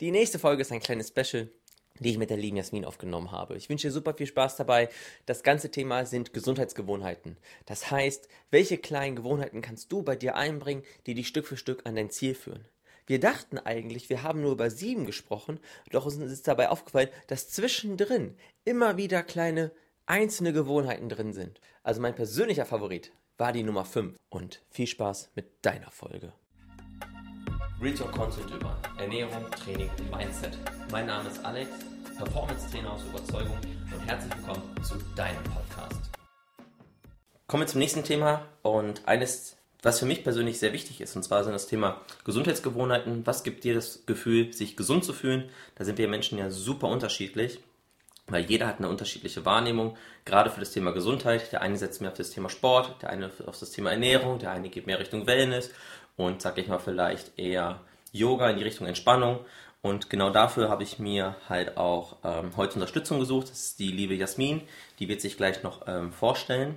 Die nächste Folge ist ein kleines Special, die ich mit der lieben Jasmin aufgenommen habe. Ich wünsche dir super viel Spaß dabei. Das ganze Thema sind Gesundheitsgewohnheiten. Das heißt, welche kleinen Gewohnheiten kannst du bei dir einbringen, die dich Stück für Stück an dein Ziel führen? Wir dachten eigentlich, wir haben nur über sieben gesprochen, doch uns ist dabei aufgefallen, dass zwischendrin immer wieder kleine einzelne Gewohnheiten drin sind. Also mein persönlicher Favorit war die Nummer 5. Und viel Spaß mit deiner Folge. Real Talk Content über Ernährung, Training und Mindset. Mein Name ist Alex, Performance-Trainer aus Überzeugung und herzlich willkommen zu deinem Podcast. Kommen wir zum nächsten Thema und eines, was für mich persönlich sehr wichtig ist, und zwar sind das Thema Gesundheitsgewohnheiten. Was gibt dir das Gefühl, sich gesund zu fühlen? Da sind wir Menschen ja super unterschiedlich weil jeder hat eine unterschiedliche Wahrnehmung, gerade für das Thema Gesundheit. Der eine setzt mehr auf das Thema Sport, der eine auf das Thema Ernährung, der eine geht mehr Richtung Wellness und sag ich mal vielleicht eher Yoga in die Richtung Entspannung. Und genau dafür habe ich mir halt auch ähm, heute Unterstützung gesucht. Das ist die liebe Jasmin, die wird sich gleich noch ähm, vorstellen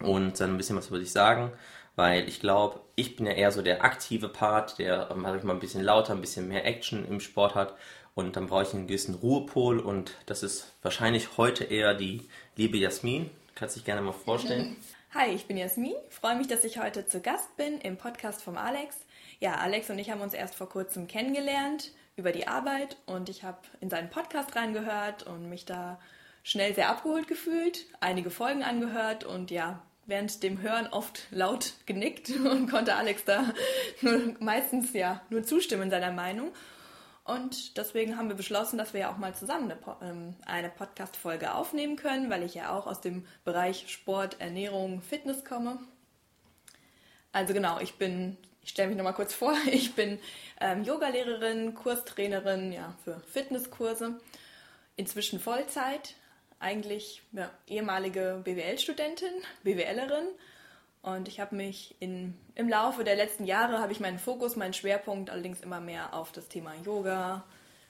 und dann ein bisschen was über sich sagen, weil ich glaube, ich bin ja eher so der aktive Part, der, ähm, sag ich mal, ein bisschen lauter, ein bisschen mehr Action im Sport hat und dann brauche ich einen gewissen Ruhepol und das ist wahrscheinlich heute eher die liebe Jasmin. Kannst dich gerne mal vorstellen. Hi, ich bin Jasmin. Freue mich, dass ich heute zu Gast bin im Podcast vom Alex. Ja, Alex und ich haben uns erst vor kurzem kennengelernt über die Arbeit und ich habe in seinen Podcast reingehört und mich da schnell sehr abgeholt gefühlt, einige Folgen angehört und ja, während dem Hören oft laut genickt und konnte Alex da meistens ja nur zustimmen in seiner Meinung. Und deswegen haben wir beschlossen, dass wir ja auch mal zusammen eine, ähm, eine Podcast-Folge aufnehmen können, weil ich ja auch aus dem Bereich Sport, Ernährung, Fitness komme. Also genau, ich bin, ich stelle mich nochmal kurz vor, ich bin ähm, Yogalehrerin, Kurstrainerin ja, für Fitnesskurse, inzwischen Vollzeit, eigentlich ja, ehemalige BWL-Studentin, BWLerin und ich habe mich in, im Laufe der letzten Jahre, habe ich meinen Fokus, meinen Schwerpunkt allerdings immer mehr auf das Thema Yoga,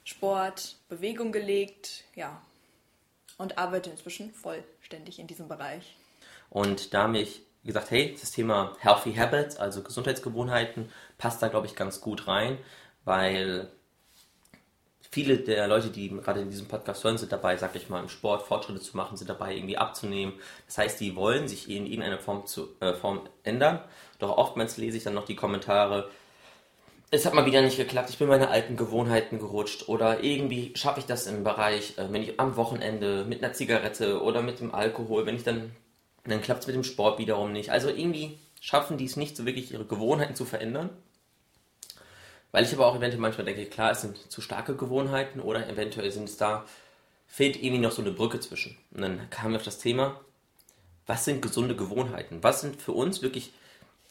Sport, Bewegung gelegt, ja. Und arbeite inzwischen vollständig in diesem Bereich. Und da mich gesagt, hey, das Thema Healthy Habits, also Gesundheitsgewohnheiten, passt da, glaube ich, ganz gut rein, weil viele der Leute, die gerade in diesem Podcast hören, sind dabei, sag ich mal, im Sport Fortschritte zu machen, sind dabei, irgendwie abzunehmen. Das heißt, die wollen sich in irgendeiner Form, zu, äh, Form ändern. Doch oftmals lese ich dann noch die Kommentare, es hat mal wieder nicht geklappt, ich bin meine alten Gewohnheiten gerutscht oder irgendwie schaffe ich das im Bereich, äh, wenn ich am Wochenende mit einer Zigarette oder mit dem Alkohol, wenn ich dann, dann klappt es mit dem Sport wiederum nicht. Also irgendwie schaffen die es nicht so wirklich, ihre Gewohnheiten zu verändern. Weil ich aber auch eventuell manchmal denke, klar, es sind zu starke Gewohnheiten oder eventuell sind es da, fehlt irgendwie noch so eine Brücke zwischen. Und dann kamen wir auf das Thema, was sind gesunde Gewohnheiten? Was sind für uns wirklich,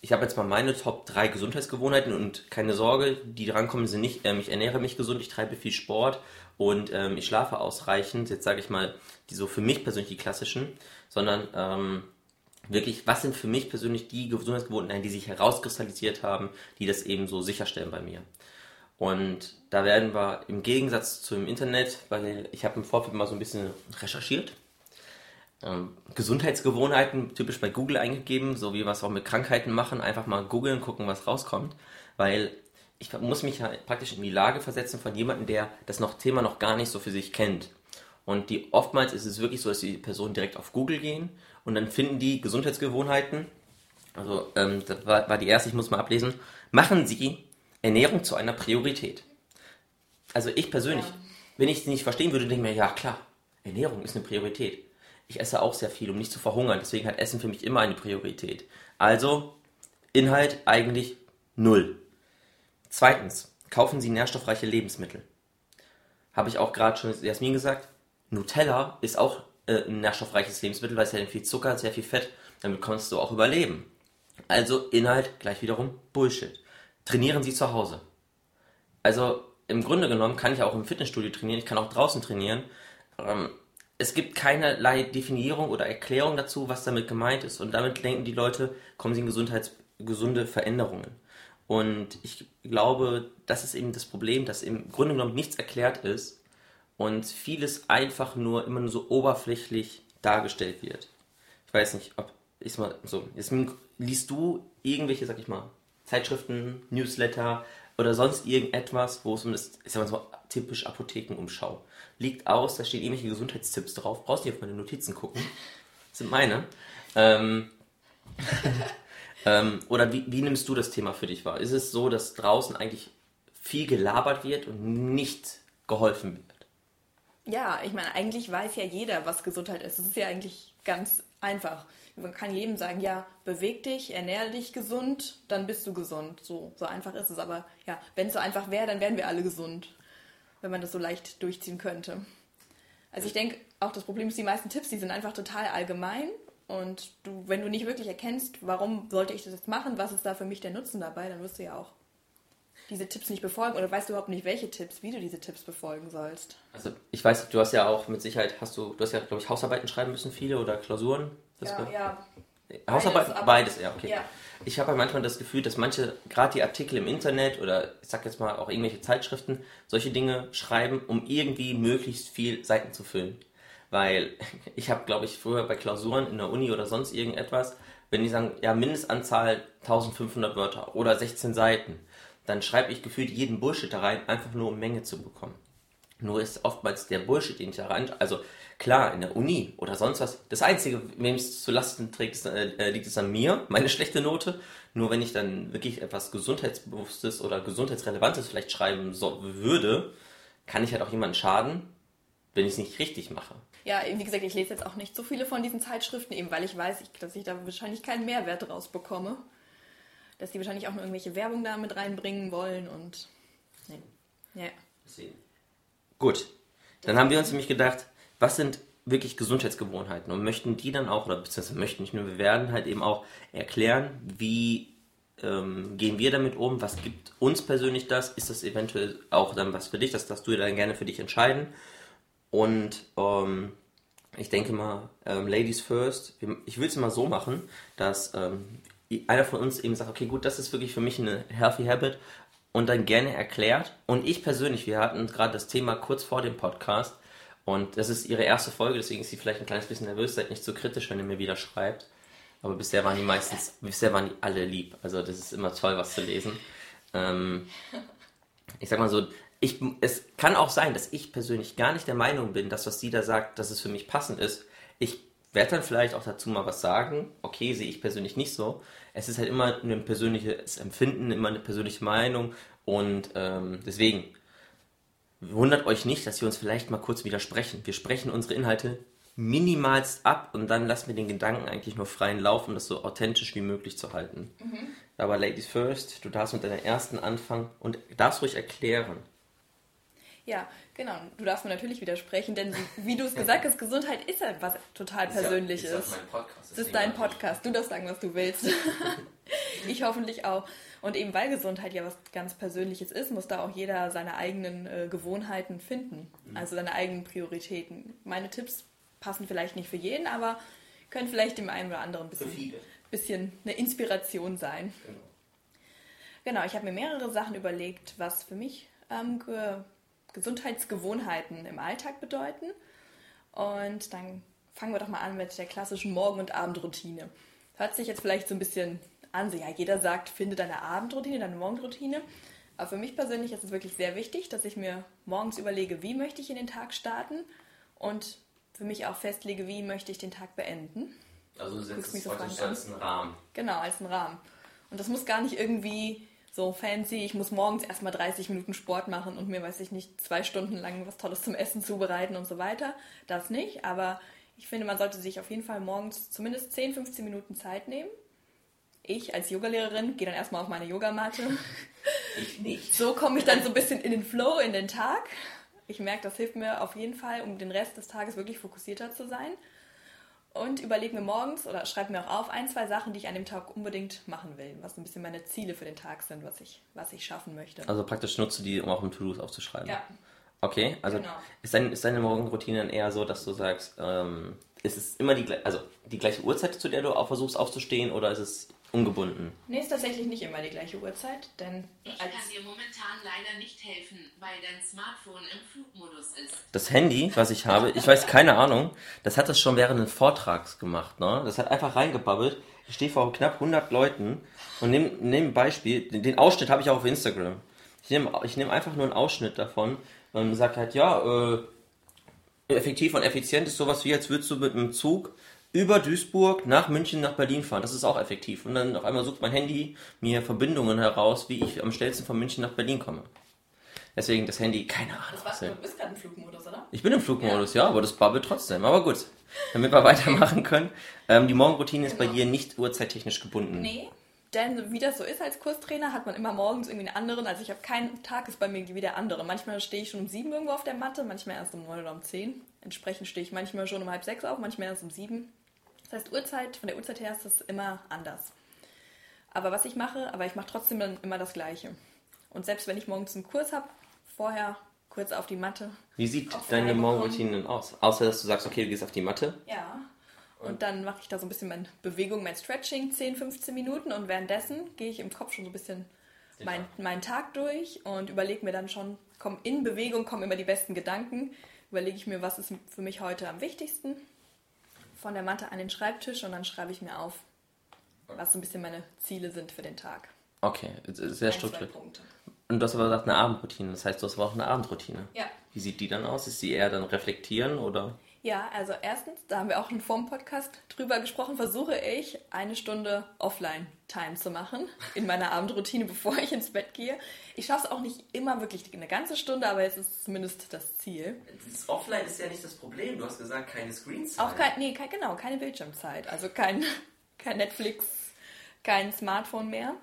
ich habe jetzt mal meine Top 3 Gesundheitsgewohnheiten und keine Sorge, die drankommen sind nicht, ähm, ich ernähre mich gesund, ich treibe viel Sport und ähm, ich schlafe ausreichend, jetzt sage ich mal, die so für mich persönlich die klassischen, sondern ähm, wirklich, was sind für mich persönlich die Gesundheitsgewohnheiten, die sich herauskristallisiert haben, die das eben so sicherstellen bei mir. Und da werden wir im Gegensatz zum Internet, weil ich habe im Vorfeld mal so ein bisschen recherchiert, ähm, Gesundheitsgewohnheiten typisch bei Google eingegeben, so wie wir es auch mit Krankheiten machen, einfach mal googeln, gucken, was rauskommt, weil ich muss mich ja praktisch in die Lage versetzen von jemandem, der das noch Thema noch gar nicht so für sich kennt. Und die oftmals ist es wirklich so, dass die Personen direkt auf Google gehen und dann finden die Gesundheitsgewohnheiten. Also ähm, das war, war die erste, ich muss mal ablesen. Machen Sie Ernährung zu einer Priorität. Also ich persönlich, ja. wenn ich es nicht verstehen würde, denke ich mir, ja klar, Ernährung ist eine Priorität. Ich esse auch sehr viel, um nicht zu verhungern. Deswegen hat Essen für mich immer eine Priorität. Also Inhalt eigentlich null. Zweitens, kaufen Sie nährstoffreiche Lebensmittel. Habe ich auch gerade schon Jasmin gesagt. Nutella ist auch äh, ein nährstoffreiches Lebensmittel, weil es ja viel Zucker, sehr viel Fett. Damit kannst du auch überleben. Also Inhalt gleich wiederum Bullshit trainieren Sie zu Hause. Also im Grunde genommen kann ich auch im Fitnessstudio trainieren, ich kann auch draußen trainieren. Ähm, es gibt keinerlei Definierung oder Erklärung dazu, was damit gemeint ist. Und damit denken die Leute, kommen sie in gesundheitsgesunde Veränderungen. Und ich glaube, das ist eben das Problem, dass im Grunde genommen nichts erklärt ist und vieles einfach nur immer nur so oberflächlich dargestellt wird. Ich weiß nicht, ob ich mal so. Jetzt liest du irgendwelche, sag ich mal, Zeitschriften, Newsletter, oder sonst irgendetwas, wo es um das, ich sag so, typisch Apothekenumschau. Liegt aus, da stehen irgendwelche Gesundheitstipps drauf. Brauchst nicht auf meine Notizen gucken. Das sind meine. Ähm, ähm, oder wie, wie nimmst du das Thema für dich wahr? Ist es so, dass draußen eigentlich viel gelabert wird und nicht geholfen wird? Ja, ich meine, eigentlich weiß ja jeder, was Gesundheit ist. Es ist ja eigentlich ganz einfach. Man kann jedem sagen, ja, beweg dich, ernähre dich gesund, dann bist du gesund. So, so einfach ist es. Aber ja, wenn es so einfach wäre, dann wären wir alle gesund, wenn man das so leicht durchziehen könnte. Also ich denke, auch das Problem ist, die meisten Tipps, die sind einfach total allgemein. Und du, wenn du nicht wirklich erkennst, warum sollte ich das jetzt machen, was ist da für mich der Nutzen dabei, dann wirst du ja auch diese Tipps nicht befolgen oder weißt du überhaupt nicht, welche Tipps, wie du diese Tipps befolgen sollst. Also ich weiß, du hast ja auch mit Sicherheit, hast du, du hast ja, glaube ich, Hausarbeiten schreiben müssen, viele oder Klausuren. Das ja, ja. Hausarbeiten, beides, beides ja, okay. Ja. Ich habe halt manchmal das Gefühl, dass manche, gerade die Artikel im Internet oder ich sag jetzt mal auch irgendwelche Zeitschriften, solche Dinge schreiben, um irgendwie möglichst viel Seiten zu füllen. Weil ich habe, glaube ich, früher bei Klausuren in der Uni oder sonst irgendetwas, wenn die sagen, ja, Mindestanzahl 1500 Wörter oder 16 Seiten, dann schreibe ich gefühlt jeden Bullshit da rein, einfach nur um Menge zu bekommen. Nur ist oftmals der Bullshit, den ich da rein, also klar, in der Uni oder sonst was, das Einzige, wem es zu Lasten trägt, äh, liegt es an mir, meine schlechte Note. Nur wenn ich dann wirklich etwas Gesundheitsbewusstes oder Gesundheitsrelevantes vielleicht schreiben so, würde, kann ich halt auch jemandem schaden, wenn ich es nicht richtig mache. Ja, wie gesagt, ich lese jetzt auch nicht so viele von diesen Zeitschriften, eben weil ich weiß, dass ich da wahrscheinlich keinen Mehrwert draus bekomme dass die wahrscheinlich auch nur irgendwelche Werbung da mit reinbringen wollen und. Nee. Ja. Gut. Dann haben wir uns nämlich gedacht, was sind wirklich Gesundheitsgewohnheiten und möchten die dann auch, oder beziehungsweise möchten nicht nur, wir werden halt eben auch erklären, wie ähm, gehen wir damit um, was gibt uns persönlich das, ist das eventuell auch dann was für dich, das darfst du dann gerne für dich entscheiden. Und ähm, ich denke mal, ähm, Ladies first, ich will es mal so machen, dass ähm, einer von uns eben sagt, okay, gut, das ist wirklich für mich eine healthy habit und dann gerne erklärt. Und ich persönlich, wir hatten gerade das Thema kurz vor dem Podcast und das ist ihre erste Folge, deswegen ist sie vielleicht ein kleines bisschen nervös, seid nicht so kritisch, wenn ihr mir wieder schreibt. Aber bisher waren die meistens, bisher waren die alle lieb. Also das ist immer toll, was zu lesen. Ähm, ich sag mal so, ich, es kann auch sein, dass ich persönlich gar nicht der Meinung bin, dass was sie da sagt, dass es für mich passend ist. Ich werde dann vielleicht auch dazu mal was sagen. Okay, sehe ich persönlich nicht so. Es ist halt immer ein persönliches Empfinden, immer eine persönliche Meinung und ähm, deswegen wundert euch nicht, dass wir uns vielleicht mal kurz widersprechen. Wir sprechen unsere Inhalte minimalst ab und dann lassen wir den Gedanken eigentlich nur freien Lauf, um das so authentisch wie möglich zu halten. Mhm. Aber Ladies First, du darfst mit deiner ersten anfangen und darfst ruhig erklären. Ja, Genau, du darfst mir natürlich widersprechen, denn wie du es gesagt hast, Gesundheit ist ja was total Persönliches. Ja, ist mein Podcast. Das ist dein Podcast, du darfst sagen, was du willst. ich hoffentlich auch. Und eben weil Gesundheit ja was ganz Persönliches ist, muss da auch jeder seine eigenen äh, Gewohnheiten finden, mhm. also seine eigenen Prioritäten. Meine Tipps passen vielleicht nicht für jeden, aber können vielleicht dem einen oder anderen ein bisschen, bisschen eine Inspiration sein. Genau, genau ich habe mir mehrere Sachen überlegt, was für mich ähm, Gesundheitsgewohnheiten im Alltag bedeuten. Und dann fangen wir doch mal an mit der klassischen Morgen- und Abendroutine. Hört sich jetzt vielleicht so ein bisschen an, so ja, jeder sagt, finde deine Abendroutine, deine Morgenroutine. Aber für mich persönlich ist es wirklich sehr wichtig, dass ich mir morgens überlege, wie möchte ich in den Tag starten und für mich auch festlege, wie möchte ich den Tag beenden. Also du setzt es so als einen Rahmen. Genau, als einen Rahmen. Und das muss gar nicht irgendwie so fancy, ich muss morgens erstmal 30 Minuten Sport machen und mir, weiß ich nicht, zwei Stunden lang was Tolles zum Essen zubereiten und so weiter. Das nicht, aber ich finde, man sollte sich auf jeden Fall morgens zumindest 10, 15 Minuten Zeit nehmen. Ich als Yogalehrerin gehe dann erstmal auf meine Yogamatte. Ich nicht. So komme ich dann so ein bisschen in den Flow, in den Tag. Ich merke, das hilft mir auf jeden Fall, um den Rest des Tages wirklich fokussierter zu sein und überlege mir morgens oder schreibe mir auch auf ein, zwei Sachen, die ich an dem Tag unbedingt machen will, was ein bisschen meine Ziele für den Tag sind, was ich, was ich schaffen möchte. Also praktisch nutze die, um auch im To-Dos aufzuschreiben. Ja. Okay, also genau. ist, dein, ist deine Morgenroutine dann eher so, dass du sagst, ähm, ist es immer die, also die gleiche Uhrzeit, zu der du auch versuchst aufzustehen oder ist es ungebunden? Nee, ist tatsächlich nicht immer die gleiche Uhrzeit, denn... Ich kann dir momentan leider nicht helfen, weil dein Smartphone im Flugmodus ist. Das Handy, was ich habe, ich weiß keine Ahnung, das hat das schon während des Vortrags gemacht, ne? Das hat einfach reingebabbelt. Ich stehe vor knapp 100 Leuten und nehme nehm ein Beispiel, den Ausschnitt habe ich auch auf Instagram. Ich nehme ich nehm einfach nur einen Ausschnitt davon und sage halt, ja, äh, effektiv und effizient ist sowas wie, als würdest du mit einem Zug über Duisburg nach München nach Berlin fahren. Das ist auch effektiv. Und dann auf einmal sucht mein Handy mir Verbindungen heraus, wie ich am schnellsten von München nach Berlin komme. Deswegen das Handy, keine Ahnung. Das was war, du bist gerade im Flugmodus, oder? Ich bin im Flugmodus, ja, aber das babbelt trotzdem. Aber gut, damit wir weitermachen können. Ähm, die Morgenroutine ist bei Genau. dir nicht uhrzeittechnisch gebunden. Nee. Denn wie das so ist als Kurstrainer, hat man immer morgens irgendwie einen anderen. Also ich habe keinen Tag ist bei mir wie der andere. Manchmal stehe ich schon um sieben irgendwo auf der Matte, manchmal erst um neun oder um zehn. Entsprechend stehe ich manchmal schon um halb sechs auf, manchmal erst um sieben. Das heißt, Uhrzeit, von der Uhrzeit her ist das immer anders. Aber was ich mache, aber ich mache trotzdem dann immer das Gleiche. Und selbst wenn ich morgens einen Kurs habe, vorher kurz auf die Matte. Wie sieht deine Morgenroutine denn aus? Außer, dass du sagst, okay, du gehst auf die Matte. Ja. Und dann mache ich da so ein bisschen meine Bewegung, mein Stretching, 10, 15 Minuten. Und währenddessen gehe ich im Kopf schon so ein bisschen mein, meinen Tag durch und überlege mir dann schon, komm, in Bewegung kommen immer die besten Gedanken. Überlege ich mir, was ist für mich heute am wichtigsten. Von der Matte an den Schreibtisch und dann schreibe ich mir auf, was so ein bisschen meine Ziele sind für den Tag. Okay, sehr strukturiert. Und du hast aber gesagt, eine Abendroutine. Das heißt, du hast aber auch eine Abendroutine. Ja. Wie sieht die dann aus? Ist die eher dann reflektieren oder? Ja, also erstens, da haben wir auch vor dem Podcast drüber gesprochen, versuche ich eine Stunde Offline-Time zu machen in meiner Abendroutine, bevor ich ins Bett gehe. Ich schaffe es auch nicht immer wirklich eine ganze Stunde, aber es ist zumindest das Ziel. Das Offline ist ja nicht das Problem. Du hast gesagt, keine Screens. Auch kein, nee, kein, genau, keine Bildschirmzeit. Also kein, kein Netflix, kein Smartphone mehr.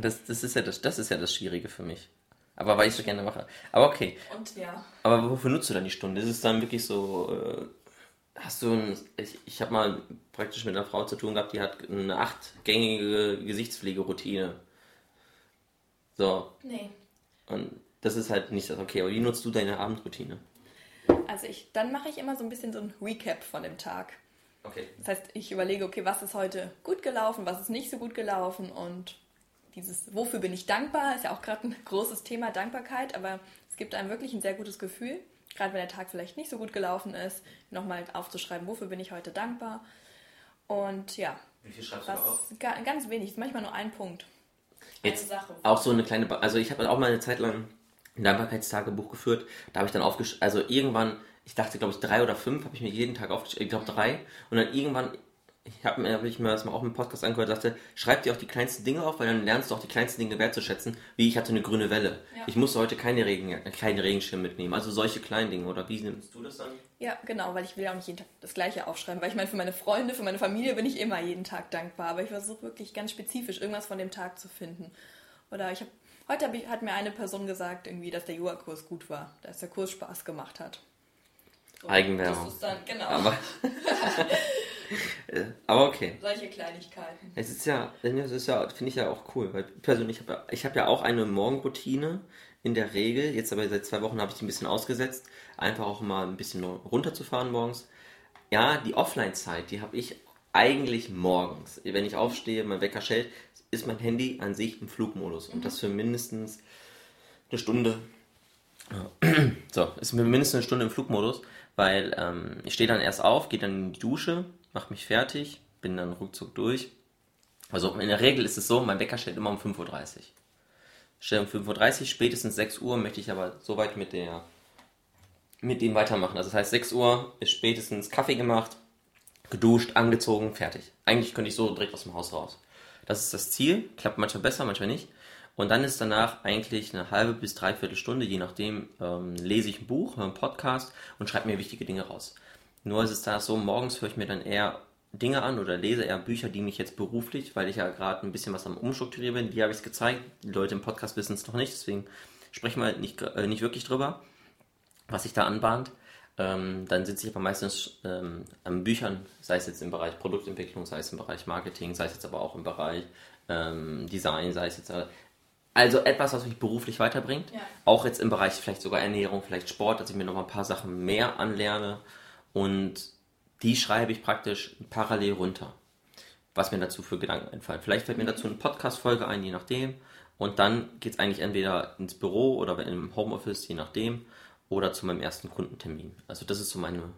Das, das, ist ja das, das ist ja das Schwierige für mich. Aber weil ich so gerne mache. Aber okay. Und ja. Aber wofür nutzt du dann die Stunde? Ist es dann wirklich so, äh, hast du ein, ich, ich habe mal praktisch mit einer Frau zu tun gehabt, die hat eine achtgängige Gesichtspflegeroutine. So, Nee. und das ist halt nicht das, okay, aber wie nutzt du deine Abendroutine? Also ich, dann mache ich immer so ein bisschen so ein Recap von dem Tag. Okay. Das heißt, ich überlege, okay, was ist heute gut gelaufen, was ist nicht so gut gelaufen und dieses, wofür bin ich dankbar, ist ja auch gerade ein großes Thema Dankbarkeit, aber es gibt einem wirklich ein sehr gutes Gefühl, gerade wenn der Tag vielleicht nicht so gut gelaufen ist, nochmal aufzuschreiben, wofür bin ich heute dankbar. Und ja, Wie viel schreibst was ga- ganz wenig, ist manchmal nur ein Punkt. Jetzt Eine Sache. auch so eine kleine, Ba- also ich habe auch mal eine Zeit lang ein Dankbarkeitstagebuch geführt. Da habe ich dann aufgeschrieben, also irgendwann, ich dachte, glaube ich, drei oder fünf habe ich mir jeden Tag aufgeschrieben, ich glaube drei. Und dann irgendwann, ich habe mir, hab ich mir das mal auch im Podcast angehört, sagte, schreib dir auch die kleinsten Dinge auf, weil dann lernst du auch die kleinsten Dinge wertzuschätzen. Wie ich hatte eine grüne Welle. Ja. Ich musste heute keine Regen, keinen Regenschirm mitnehmen. Also solche kleinen Dinge. Oder wie nimmst du das dann? Ja, genau, weil ich will ja auch nicht jeden Tag das Gleiche aufschreiben, weil ich meine, für meine Freunde, für meine Familie bin ich immer jeden Tag dankbar, aber ich versuche wirklich ganz spezifisch irgendwas von dem Tag zu finden. Oder ich habe, heute hab ich, hat mir eine Person gesagt, irgendwie, dass der Yoga-Kurs gut war, dass der Kurs Spaß gemacht hat. So, Eigenwerbung. Das ist dann, genau, Aber, aber okay. solche Kleinigkeiten. Es ist ja, das ist ja, finde ich ja auch cool, weil persönlich habe ich habe ja auch eine Morgenroutine in der Regel. Jetzt aber seit zwei Wochen habe ich die ein bisschen ausgesetzt, einfach auch mal ein bisschen runterzufahren morgens. Ja, die Offline-Zeit, die habe ich eigentlich morgens. Wenn ich aufstehe, mein Wecker schellt, ist mein Handy an sich im Flugmodus und das für mindestens eine Stunde. So, ist mir mindestens eine Stunde im Flugmodus, weil ähm, ich stehe dann erst auf, gehe dann in die Dusche, mache mich fertig, bin dann ruckzuck durch. Also in der Regel ist es so, mein Wecker stellt immer um 5.30 Uhr. Stell um 5.30 Uhr, spätestens 6 Uhr möchte ich aber soweit mit der mit dem weitermachen. Also das heißt 6 Uhr ist spätestens Kaffee gemacht, geduscht, angezogen, fertig. Eigentlich könnte ich so direkt aus dem Haus raus. Das ist das Ziel, klappt manchmal besser, manchmal nicht. Und dann ist danach eigentlich eine halbe bis dreiviertel Stunde, je nachdem, ähm, lese ich ein Buch, höre einen Podcast und schreibe mir wichtige Dinge raus. Nur ist es da so, morgens höre ich mir dann eher Dinge an oder lese eher Bücher, die mich jetzt beruflich, weil ich ja gerade ein bisschen was am Umstrukturieren bin, die habe ich es gezeigt. Die Leute im Podcast wissen es noch nicht, deswegen sprechen wir nicht, äh, nicht wirklich drüber, was sich da anbahnt. Ähm, dann sitze ich aber meistens ähm, an Büchern, sei es jetzt im Bereich Produktentwicklung, sei es im Bereich Marketing, sei es jetzt aber auch im Bereich ähm, Design, sei es jetzt äh, also etwas, was mich beruflich weiterbringt. Ja. Auch jetzt im Bereich vielleicht sogar Ernährung, vielleicht Sport, dass ich mir noch mal ein paar Sachen mehr anlerne. Und die schreibe ich praktisch parallel runter, was mir dazu für Gedanken einfallen. Vielleicht fällt mir dazu eine Podcast-Folge ein, je nachdem. Und dann geht es eigentlich entweder ins Büro oder im Homeoffice, je nachdem, oder zu meinem ersten Kundentermin. Also das ist so meine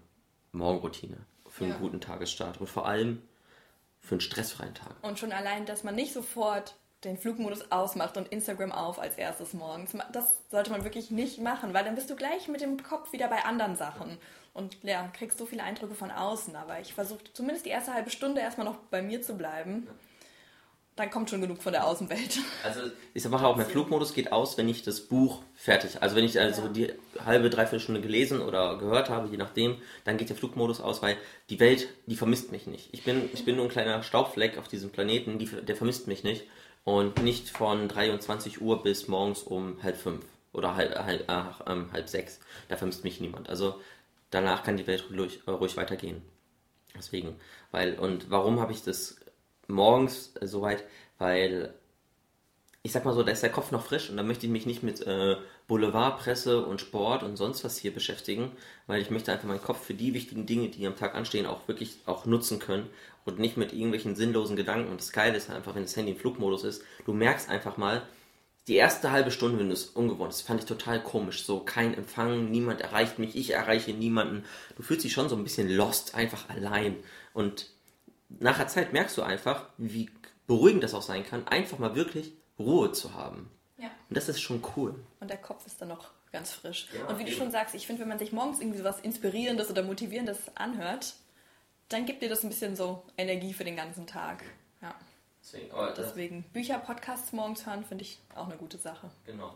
Morgenroutine für einen Ja. guten Tagesstart und vor allem für einen stressfreien Tag. Und schon allein, dass man nicht sofort den Flugmodus ausmacht und Instagram auf als erstes morgens. Das sollte man wirklich nicht machen, weil dann bist du gleich mit dem Kopf wieder bei anderen Sachen und ja, kriegst so viele Eindrücke von außen. Aber ich versuche zumindest die erste halbe Stunde erstmal noch bei mir zu bleiben. Dann kommt schon genug von der Außenwelt. Also ich sage auch, mein Flugmodus geht aus, wenn ich das Buch fertig, also wenn ich also ja. die halbe, dreiviertel Stunde gelesen oder gehört habe, je nachdem, dann geht der Flugmodus aus, weil die Welt, die vermisst mich nicht. Ich bin, ich bin nur ein kleiner Staubfleck auf diesem Planeten, die, der vermisst mich nicht. Und nicht von 23 Uhr bis morgens um halb fünf oder halb, halb, äh, ähm, halb sechs. Da vermisst mich niemand. Also danach kann die Welt ruhig, äh, ruhig weitergehen. Deswegen, weil, und warum habe ich das morgens äh, soweit? Weil, ich sag mal so, da ist der Kopf noch frisch und da möchte ich mich nicht mit äh, Boulevardpresse und Sport und sonst was hier beschäftigen, weil ich möchte einfach meinen Kopf für die wichtigen Dinge, die am Tag anstehen, auch wirklich auch nutzen können und nicht mit irgendwelchen sinnlosen Gedanken. Und das Geile ist einfach, wenn das Handy im Flugmodus ist, du merkst einfach mal, die erste halbe Stunde, wenn du es ungewohnt ist, fand ich total komisch. So kein Empfang, niemand erreicht mich, ich erreiche niemanden. Du fühlst dich schon so ein bisschen lost, einfach allein. Und nach der Zeit merkst du einfach, wie beruhigend das auch sein kann, einfach mal wirklich Ruhe zu haben. Ja. Und das ist schon cool. Und der Kopf ist dann noch ganz frisch. Ja, und wie eben. du schon sagst, ich finde, wenn man sich morgens irgendwie was Inspirierendes oder Motivierendes anhört, dann gibt dir das ein bisschen so Energie für den ganzen Tag. Ja. Deswegen, Deswegen Bücher, Podcasts morgens hören, finde ich auch eine gute Sache. Genau.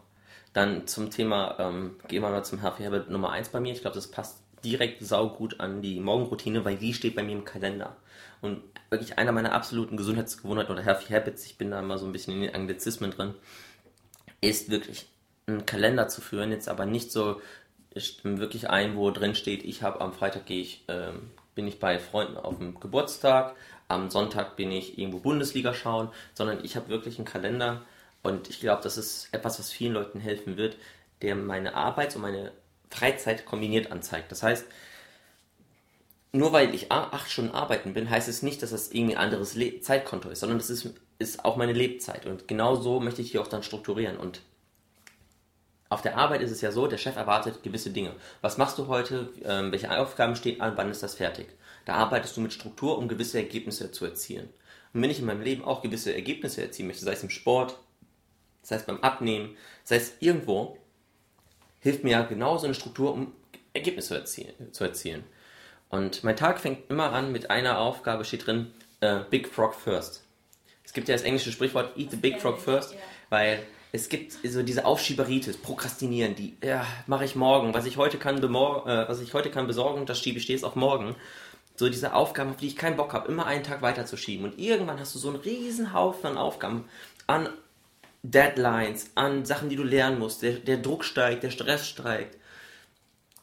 Dann zum Thema, ähm, gehen wir mal zum Healthy Habit Nummer 1 bei mir. Ich glaube, das passt direkt saugut an die Morgenroutine, weil die steht bei mir im Kalender. Und wirklich einer meiner absoluten Gesundheitsgewohnheiten oder Healthy Habits, ich bin da immer so ein bisschen in den Anglizismen drin, ist wirklich einen Kalender zu führen, jetzt aber nicht so wirklich ein, wo drin steht, ich habe am Freitag gehe ich, ähm, bin ich bei Freunden auf dem Geburtstag, am Sonntag bin ich irgendwo Bundesliga schauen, sondern ich habe wirklich einen Kalender und ich glaube, das ist etwas, was vielen Leuten helfen wird, der meine Arbeits- und meine Freizeit kombiniert anzeigt. Das heißt, nur weil ich acht Stunden arbeiten bin, heißt es nicht, dass das irgendwie ein anderes Le Zeitkonto ist, sondern das ist, ist auch meine Lebzeit. Und genau so möchte ich hier auch dann strukturieren. Und auf der Arbeit ist es ja so, der Chef erwartet gewisse Dinge. Was machst du heute? Ähm, welche Aufgaben stehen an? Wann ist das fertig? Da arbeitest du mit Struktur, um gewisse Ergebnisse zu erzielen. Und wenn ich in meinem Leben auch gewisse Ergebnisse erzielen möchte, sei es im Sport, sei es beim Abnehmen, sei es irgendwo, hilft mir ja genauso eine Struktur, um Ergebnisse zu erzielen. Und mein Tag fängt immer an mit einer Aufgabe, steht drin, uh, Big Frog First. Es gibt ja das englische Sprichwort, Eat the Big Frog First, weil es gibt so diese Aufschieberitis, Prokrastinieren, die, ja, mache ich morgen, was ich heute kann, äh, was ich heute kann besorgen, das schiebe ich stets auf morgen so diese Aufgaben, auf die ich keinen Bock habe, immer einen Tag weiterzuschieben. Und irgendwann hast du so einen riesen Haufen an Aufgaben, an Deadlines, an Sachen, die du lernen musst. Der, der Druck steigt, der Stress steigt.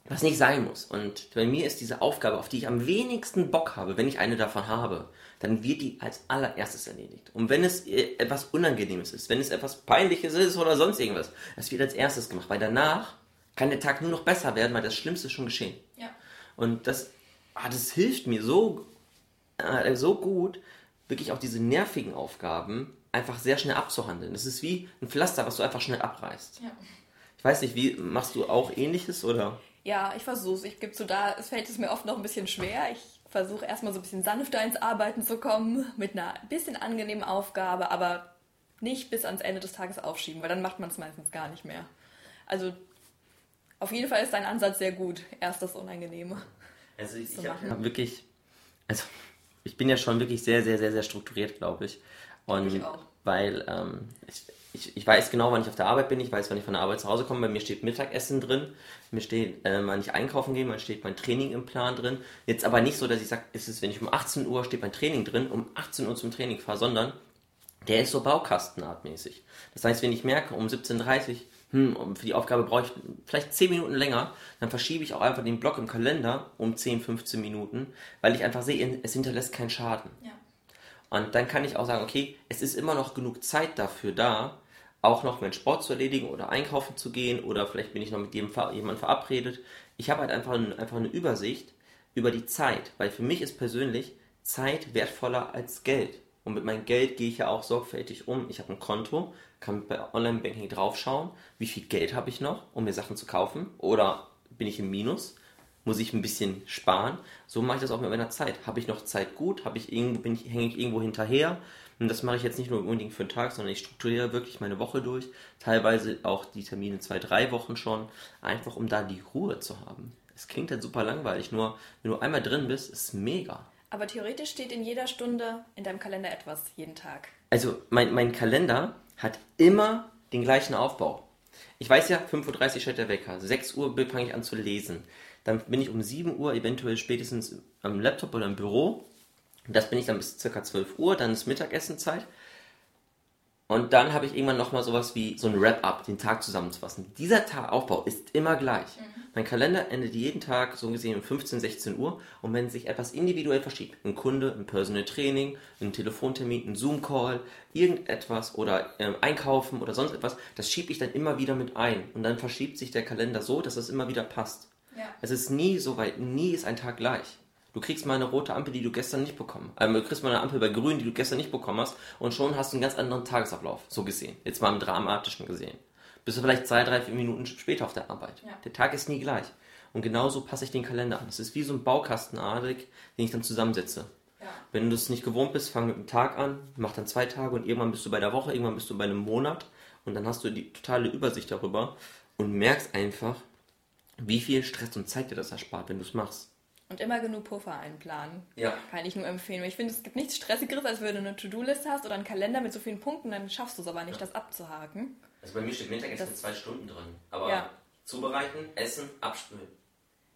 Was nicht sein muss. Und bei mir ist diese Aufgabe, auf die ich am wenigsten Bock habe, wenn ich eine davon habe, dann wird die als allererstes erledigt. Und wenn es äh, etwas Unangenehmes ist, wenn es etwas Peinliches ist oder sonst irgendwas, das wird als erstes gemacht. Weil danach kann der Tag nur noch besser werden, weil das Schlimmste ist schon geschehen. Ja. Und das ah, das hilft mir so, äh, so gut, wirklich auch diese nervigen Aufgaben einfach sehr schnell abzuhandeln. Das ist wie ein Pflaster, was du einfach schnell abreißt. Ja. Ich weiß nicht, wie machst du auch ähnliches oder? Ja, ich versuche es. Ich gebe so da, es fällt es mir oft noch ein bisschen schwer. Ich versuche erstmal so ein bisschen sanfter ins Arbeiten zu kommen, mit einer bisschen angenehmen Aufgabe, aber nicht bis ans Ende des Tages aufschieben, weil dann macht man es meistens gar nicht mehr. Also auf jeden Fall ist dein Ansatz sehr gut. Erst das Unangenehme. Also ich, ich habe wirklich, also ich bin ja schon wirklich sehr, sehr, sehr, sehr strukturiert, glaube ich. Und ich auch. weil ähm, ich, ich, ich, weiß genau, wann ich auf der Arbeit bin, ich weiß, wann ich von der Arbeit zu Hause komme. Bei mir steht Mittagessen drin, mir steht, äh, wann ich einkaufen gehe, man steht mein Training im Plan drin. Jetzt aber nicht so, dass ich sage, es ist, wenn ich um 18 Uhr steht mein Training drin, um 18 Uhr zum Training fahre, sondern der ist so baukastenartmäßig. Das heißt, wenn ich merke, um 17.30 Uhr hm, für die Aufgabe brauche ich vielleicht 10 Minuten länger, dann verschiebe ich auch einfach den Block im Kalender um 10, 15 Minuten, weil ich einfach sehe, es hinterlässt keinen Schaden. Ja. Und dann kann ich auch sagen, okay, es ist immer noch genug Zeit dafür da, auch noch meinen Sport zu erledigen oder einkaufen zu gehen oder vielleicht bin ich noch mit jemandem verabredet. Ich habe halt einfach, einfach eine Übersicht über die Zeit, weil für mich ist persönlich Zeit wertvoller als Geld. Und mit meinem Geld gehe ich ja auch sorgfältig um. Ich habe ein Konto, kann bei Online-Banking draufschauen, wie viel Geld habe ich noch, um mir Sachen zu kaufen. Oder bin ich im Minus? Muss ich ein bisschen sparen? So mache ich das auch mit meiner Zeit. Habe ich noch Zeit gut? Habe ich irgendwo, bin ich, hänge ich irgendwo hinterher? Und das mache ich jetzt nicht nur unbedingt für den Tag, sondern ich strukturiere wirklich meine Woche durch. Teilweise auch die Termine zwei, drei Wochen schon. Einfach um da die Ruhe zu haben. Es klingt halt super langweilig, nur wenn du einmal drin bist, ist mega. Aber theoretisch steht in jeder Stunde in deinem Kalender etwas, jeden Tag. Also mein, mein Kalender hat immer den gleichen Aufbau. Ich weiß ja, 5.30 Uhr steht der Wecker, 6 Uhr fange ich an zu lesen. Dann bin ich um 7 Uhr eventuell spätestens am Laptop oder im Büro. Das bin ich dann bis ca. 12 Uhr, dann ist Mittagessenzeit. Und dann habe ich irgendwann nochmal sowas wie so ein Wrap-up, den Tag zusammenzufassen. Dieser Tagaufbau ist immer gleich. Mein Kalender endet jeden Tag so gesehen um 15, 16 Uhr. Und wenn sich etwas individuell verschiebt, ein Kunde, ein Personal Training, ein Telefontermin, ein Zoom-Call, irgendetwas oder ähm, Einkaufen oder sonst etwas, das schiebe ich dann immer wieder mit ein. Und dann verschiebt sich der Kalender so, dass es immer wieder passt. Ja. Es ist nie so weit, nie ist ein Tag gleich. Du kriegst mal eine rote Ampel, die du gestern nicht bekommen hast. Ähm, du kriegst mal eine Ampel bei grün, die du gestern nicht bekommen hast. Und schon hast du einen ganz anderen Tagesablauf, so gesehen. Jetzt mal im Dramatischen gesehen. Bist du vielleicht zwei, drei, vier Minuten später auf der Arbeit. Ja. Der Tag ist nie gleich. Und genauso passe ich den Kalender an. Es ist wie so ein Baukastenartig, den ich dann zusammensetze. Ja. Wenn du es nicht gewohnt bist, fang mit einem Tag an, mach dann zwei Tage und irgendwann bist du bei der Woche, irgendwann bist du bei einem Monat und dann hast du die totale Übersicht darüber und merkst einfach, wie viel Stress und Zeit dir das erspart, wenn du es machst. Und immer genug Puffer einplanen. Ja. Kann ich nur empfehlen. Weil ich finde, es gibt nichts Stressigeres, als wenn du eine To-Do-List hast oder einen Kalender mit so vielen Punkten, dann schaffst du es aber nicht, das abzuhaken. Also bei mir steht Mittagessen Das- zwei Stunden drin. Aber Ja. zubereiten, essen, abspülen.